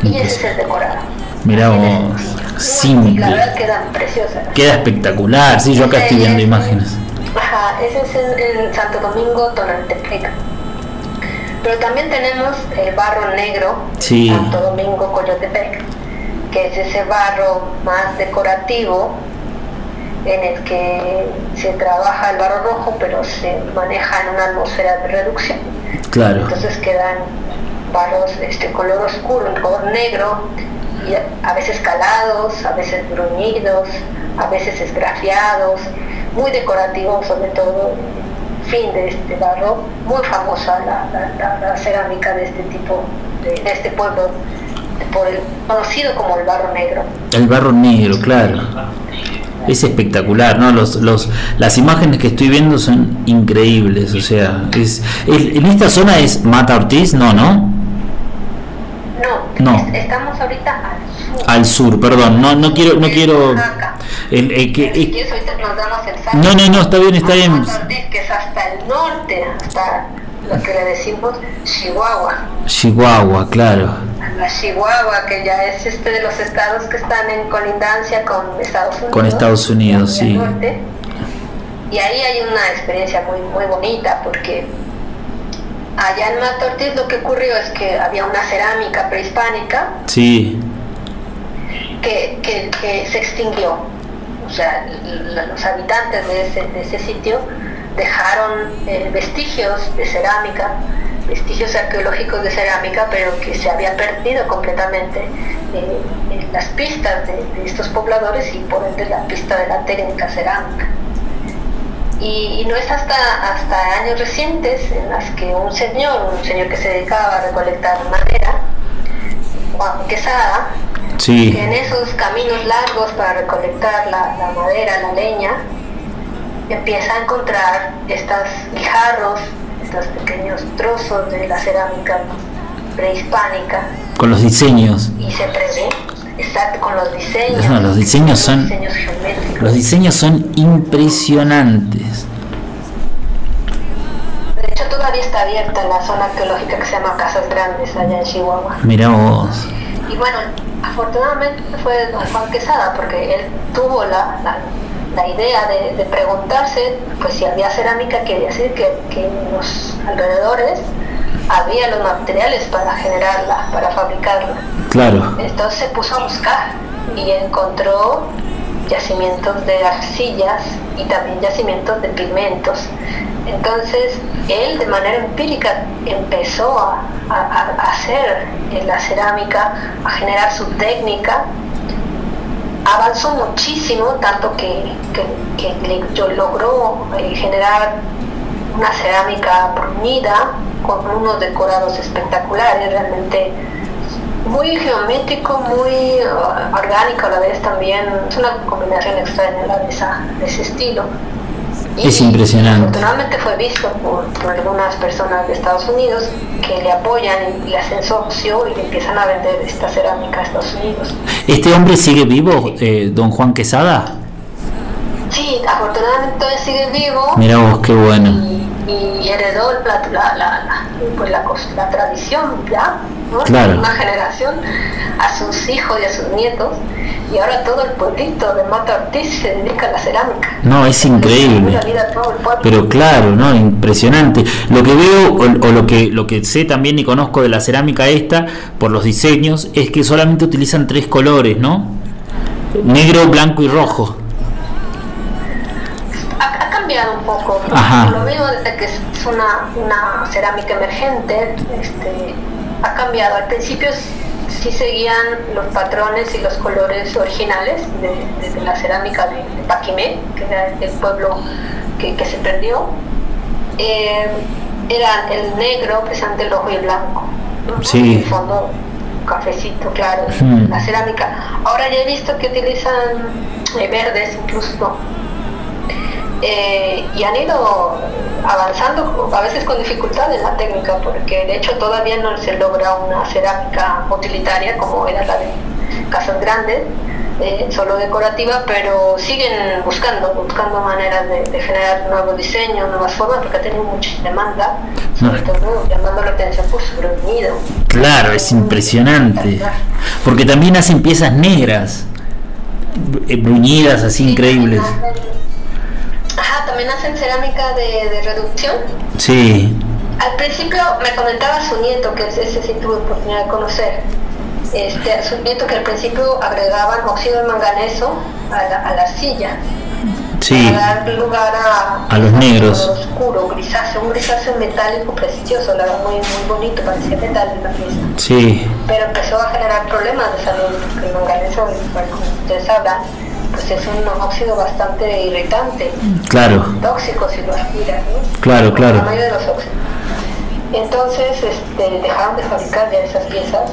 [SPEAKER 4] Y ese es el decorado.
[SPEAKER 1] Mirá vos, simple.
[SPEAKER 4] Y la verdad quedan preciosas.
[SPEAKER 1] queda espectacular. Sí, yo acá estoy viendo imágenes.
[SPEAKER 4] Ajá, ese es en, en Santo Domingo, Tonaltepec. Pero también tenemos el barro negro,
[SPEAKER 1] Sí.
[SPEAKER 4] Santo Domingo, Coyotepec, que es ese barro más decorativo en el que se trabaja el barro rojo, pero se maneja en una atmósfera de reducción.
[SPEAKER 1] Claro,
[SPEAKER 4] Entonces quedan barros este color oscuro, un color negro, y a veces calados, a veces bruñidos, a veces esgrafiados, muy decorativos sobre todo, fin de este barro, muy famosa la, la- la- la cerámica de este tipo, de, de este pueblo, por el, conocido como el barro negro.
[SPEAKER 1] El barro negro, claro. Es espectacular, ¿no? Los, los, las imágenes que estoy viendo son increíbles, o sea, es, el- en esta zona es Mata Ortiz, no, ¿no?
[SPEAKER 4] No,
[SPEAKER 1] No.
[SPEAKER 4] es- estamos ahorita al sur.
[SPEAKER 1] Al sur, perdón, no, no quiero, no quiero. El- el que-
[SPEAKER 4] Si
[SPEAKER 1] el-
[SPEAKER 4] quieres, ahorita nos damos el salto.
[SPEAKER 1] no, no, no, está bien, está bien.
[SPEAKER 4] Mata Ortiz, que es hasta el norte, hasta lo que le decimos Chihuahua.
[SPEAKER 1] Chihuahua, claro.
[SPEAKER 4] Chihuahua, que ya es este de los estados que están en colindancia con Estados Unidos.
[SPEAKER 1] Con Estados Unidos,
[SPEAKER 4] en el
[SPEAKER 1] sí.
[SPEAKER 4] norte. Y ahí hay una experiencia muy, muy bonita porque allá en Mata Ortiz lo que ocurrió es que había una cerámica prehispánica
[SPEAKER 1] Sí,
[SPEAKER 4] que, que- que se extinguió. O sea, los habitantes de ese, de ese sitio dejaron eh, vestigios de cerámica, vestigios arqueológicos de cerámica, pero que se había perdido completamente eh, en las pistas de, de estos pobladores y por ende la pista de la técnica cerámica. Y, y no es hasta, hasta años recientes en las que un señor, un señor que se dedicaba a recolectar madera, Juan Quesada,
[SPEAKER 1] sí.
[SPEAKER 4] que en esos caminos largos para recolectar la, la madera, la leña, empieza a encontrar estas guijarros, estos pequeños trozos de la cerámica prehispánica
[SPEAKER 1] Con los diseños.
[SPEAKER 4] y se prevé exacto con los diseños.
[SPEAKER 1] No, los diseños son-
[SPEAKER 4] diseños geométricos.
[SPEAKER 1] Los diseños son impresionantes.
[SPEAKER 4] De hecho, todavía está abierta la zona arqueológica que se llama Casas Grandes allá en Chihuahua.
[SPEAKER 1] Mira vos.
[SPEAKER 4] Y bueno, afortunadamente fue don Juan Quesada, porque él tuvo la, la- la idea de, de preguntarse pues si había cerámica, quiere decir que, que en los alrededores había los materiales para generarla, para fabricarla.
[SPEAKER 1] Claro.
[SPEAKER 4] Entonces se puso a buscar y encontró yacimientos de arcillas y también yacimientos de pigmentos. Entonces él de manera empírica empezó a, a- a hacer la cerámica, a generar su técnica. Avanzó muchísimo, tanto que, que- yo logró eh, generar una cerámica bruñida con unos decorados espectaculares, realmente muy geométrico, muy uh, orgánico a la vez también. Es una combinación extraña de ese estilo.
[SPEAKER 1] Es impresionante.
[SPEAKER 4] Afortunadamente fue visto por, por algunas personas de Estados Unidos que le apoyan y le hacen socio y le empiezan a vender esta cerámica a Estados Unidos.
[SPEAKER 1] ¿Este hombre sigue vivo, eh, don Juan Quesada?
[SPEAKER 4] Sí, afortunadamente todavía sigue vivo.
[SPEAKER 1] Mira vos, qué bueno.
[SPEAKER 4] y, y heredó la, la, la, la- pues la tradición ya, ¿no?
[SPEAKER 1] Claro.
[SPEAKER 4] Generación a sus hijos y a sus nietos y ahora todo el pueblito de Mata Ortiz se dedica a la cerámica.
[SPEAKER 1] No, es increíble. Pero claro, ¿no? Impresionante. Lo que veo, o, o lo, que, lo que sé también y conozco de la cerámica esta, por los diseños, es que solamente utilizan tres colores, ¿no? Negro, blanco y rojo.
[SPEAKER 4] cambiado un poco.
[SPEAKER 1] Ajá.
[SPEAKER 4] Lo veo desde que es una, una cerámica emergente, este, ha cambiado. Al principio sí seguían los patrones y los colores originales de, de- de la cerámica de, de Paquimé, que era el pueblo que, que se perdió. Eh, era el negro, precisamente el rojo y el blanco.
[SPEAKER 1] Sí.
[SPEAKER 4] El fondo cafecito, claro, la cerámica. Ahora ya he visto que utilizan eh, verdes incluso eh, y han ido avanzando a veces con dificultad en la técnica porque de hecho todavía no se logra una cerámica utilitaria como era la de casas grandes eh, solo decorativa pero siguen buscando buscando maneras de, de generar nuevos diseños nuevas formas porque ha tenido mucha demanda sobre todo llamando la atención por su bruñido
[SPEAKER 1] Claro, es impresionante. Porque también hacen piezas negras, eh, bruñidas así increíbles.
[SPEAKER 4] También hacen cerámica de, de reducción.
[SPEAKER 1] Sí,
[SPEAKER 4] Al principio me comentaba su nieto, que ese sí tuve oportunidad de conocer, este, su nieto que al principio agregaban óxido de manganeso a la, a la arcilla
[SPEAKER 1] Sí.
[SPEAKER 4] para dar lugar a,
[SPEAKER 1] A los negros.
[SPEAKER 4] oscuro, grisáceo, un grisáceo metálico precioso, la verdad, muy, muy bonito, parecía metal en la pieza.
[SPEAKER 1] Sí,
[SPEAKER 4] Pero empezó a generar problemas de salud, porque el manganeso, como ustedes sabrán, pues es un monóxido bastante irritante,
[SPEAKER 1] claro,
[SPEAKER 4] tóxico si lo aspiras, ¿no?
[SPEAKER 1] Claro, claro.
[SPEAKER 4] La mayoría de los óxidos. Entonces este, dejaron de fabricar ya esas piezas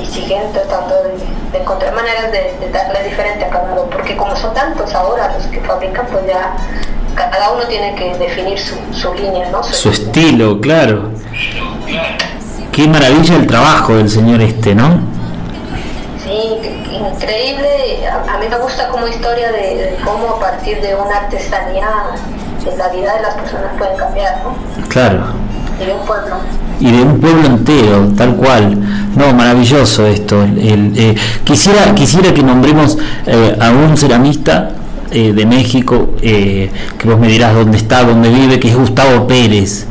[SPEAKER 4] y siguen tratando de, de encontrar maneras de, de darle diferente acabado, porque como son tantos ahora los que fabrican, pues ya cada uno tiene que definir su, su línea, ¿no?
[SPEAKER 1] su estilo, claro. Qué maravilla el trabajo del señor este, ¿no?
[SPEAKER 4] Sí, increíble. A, a mí me gusta como historia de, de cómo a partir de una artesanía en la vida de las personas pueden cambiar, ¿no?
[SPEAKER 1] Claro.
[SPEAKER 4] Y de un pueblo.
[SPEAKER 1] y de un pueblo entero, tal cual. No, maravilloso esto. El- eh, quisiera, quisiera que nombremos eh, a un ceramista eh, de México, eh, que vos me dirás dónde está, dónde vive, que es Gustavo Pérez,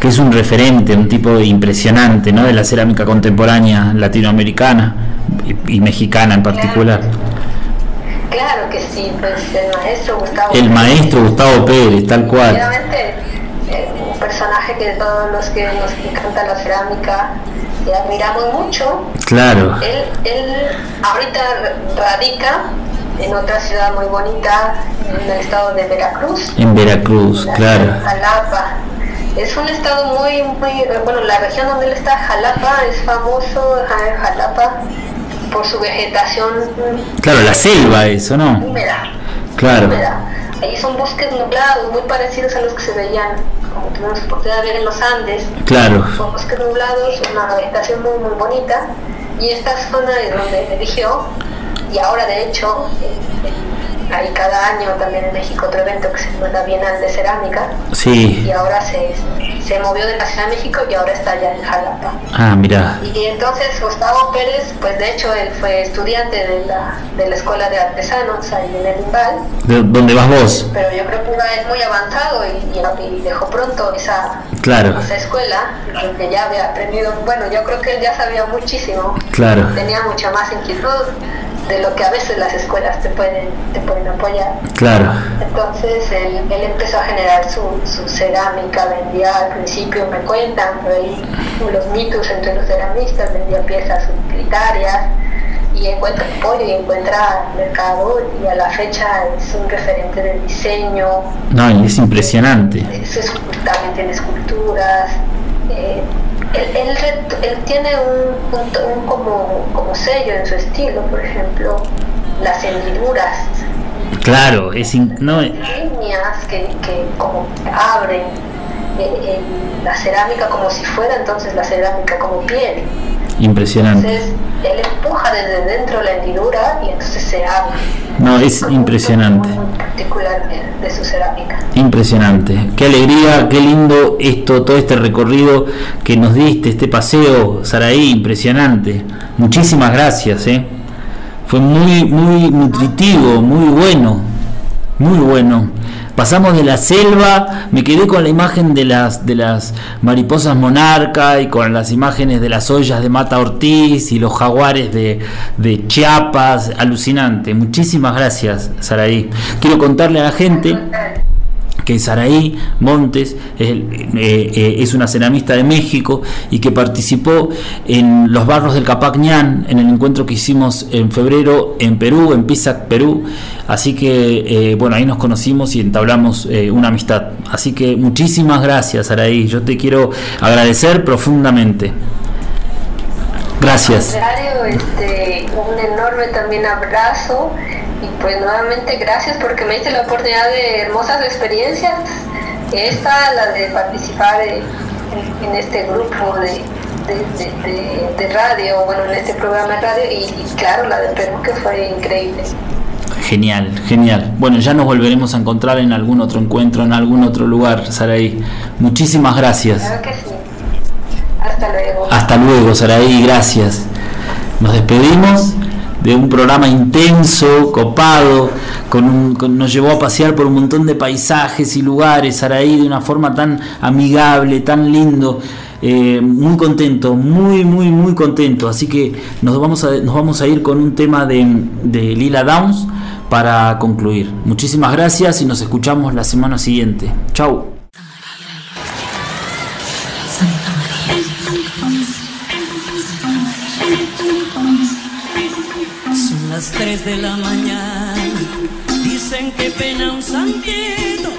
[SPEAKER 1] que es un referente, un tipo impresionante ¿no? de la cerámica contemporánea latinoamericana y, y mexicana en particular.
[SPEAKER 4] Claro que sí, pues el maestro Gustavo.
[SPEAKER 1] El maestro Gustavo Pérez, tal cual.
[SPEAKER 4] Eh, un personaje que todos los que nos encanta la cerámica le admiramos mucho.
[SPEAKER 1] Claro,
[SPEAKER 4] Él, él ahorita radica en otra ciudad muy bonita, en el estado de Veracruz.
[SPEAKER 1] en Veracruz,
[SPEAKER 4] la
[SPEAKER 1] claro.
[SPEAKER 4] Jalapa. Es un estado muy, muy, eh, bueno, la región donde él está, Jalapa, es famoso, Jalapa, por su vegetación
[SPEAKER 1] Claro, la selva, eso, ¿no?
[SPEAKER 4] húmeda.
[SPEAKER 1] Claro.
[SPEAKER 4] húmeda. Ahí son bosques nublados, muy parecidos a los que se veían, como tuvimos oportunidad de ver en los Andes.
[SPEAKER 1] Claro,
[SPEAKER 4] Son bosques nublados, una vegetación muy, muy bonita. Y esta zona es donde eligió. Y ahora, de hecho, eh, hay cada año también en México otro evento que se llama la Bienal de Cerámica.
[SPEAKER 1] sí.
[SPEAKER 4] Y ahora se, se movió de la Ciudad de México y ahora está allá en Jalapa.
[SPEAKER 1] Ah, mira.
[SPEAKER 4] Y entonces Gustavo Pérez, pues de hecho él fue estudiante de la, de la Escuela de Artesanos ahí en el Imbal,
[SPEAKER 1] ¿De dónde vas vos?
[SPEAKER 4] pero yo creo que iba él muy avanzado y, y- y dejó pronto esa,
[SPEAKER 1] Claro,
[SPEAKER 4] esa escuela, porque ya había aprendido, bueno, yo creo que él ya sabía muchísimo,
[SPEAKER 1] claro,
[SPEAKER 4] tenía mucha más inquietud de lo que a veces las escuelas te pueden, te pueden apoyar.
[SPEAKER 1] claro.
[SPEAKER 4] Entonces él, él empezó a generar su, su cerámica, vendía al principio, me cuentan, ahí los mitos entre los ceramistas, vendía piezas utilitarias y encuentra apoyo y encuentra mercado y a la fecha es un referente del diseño,
[SPEAKER 1] No, y es impresionante.
[SPEAKER 4] es escu- también tiene esculturas. eh, él, él ret- él tiene un, un- un como, como sello en su estilo, por ejemplo, las hendiduras
[SPEAKER 1] Claro, es in- no,
[SPEAKER 4] líneas que, que como abren eh, la cerámica como si fuera entonces la cerámica como piel.
[SPEAKER 1] Impresionante.
[SPEAKER 4] Entonces él empuja desde dentro la hendidura y entonces se abre.
[SPEAKER 1] No, es impresionante.
[SPEAKER 4] muy particular de su cerámica.
[SPEAKER 1] Impresionante. Qué alegría, qué lindo esto, todo este recorrido que nos diste, este paseo, Saraí, impresionante. Muchísimas gracias, ¿eh? Fue muy, muy nutritivo, muy bueno, muy bueno. Pasamos de la selva, me quedé con la imagen de las, de las mariposas monarca y con las imágenes de las ollas de Mata Ortiz y los jaguares de, de Chiapas, alucinante. Muchísimas gracias, Saraí. Quiero contarle a la gente que Saraí Montes es, eh, eh, una ceramista de México y que participó en los barros del Capac en el encuentro que hicimos en febrero en Perú, en Pisac, Perú. Así que, eh, bueno, ahí nos conocimos y entablamos una amistad. Así que muchísimas gracias, Saraí. Yo te quiero agradecer profundamente. Gracias.
[SPEAKER 4] Este, un enorme también abrazo y pues nuevamente gracias porque me diste la oportunidad de hermosas experiencias. Esta, la de participar en, en- este grupo de, de, de- de- de radio, bueno, en este programa de radio y, y claro, la de Perú que fue increíble.
[SPEAKER 1] Genial, genial. Bueno, ya nos volveremos a encontrar en algún otro encuentro, en algún otro lugar, Saraí. Muchísimas gracias.
[SPEAKER 4] Claro que sí. Hasta luego.
[SPEAKER 1] Hasta luego, Saraí, gracias. Nos despedimos de un programa intenso, copado, con un, con, nos llevó a pasear por un montón de paisajes y lugares, Araí, de una forma tan amigable, tan lindo. Eh, muy contento, muy, muy, muy contento. Así que nos vamos a, nos vamos a ir con un tema de, de Lila Downs para concluir. Muchísimas gracias y nos escuchamos la semana siguiente. Chau.
[SPEAKER 2] las 3 de la mañana. Dicen que pena un santieto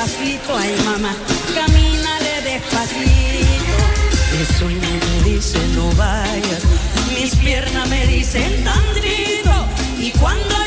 [SPEAKER 2] despacito, ay mamá, camínale despacito. Mi sueño me dice no vayas, mis piernas me dicen tan y cuando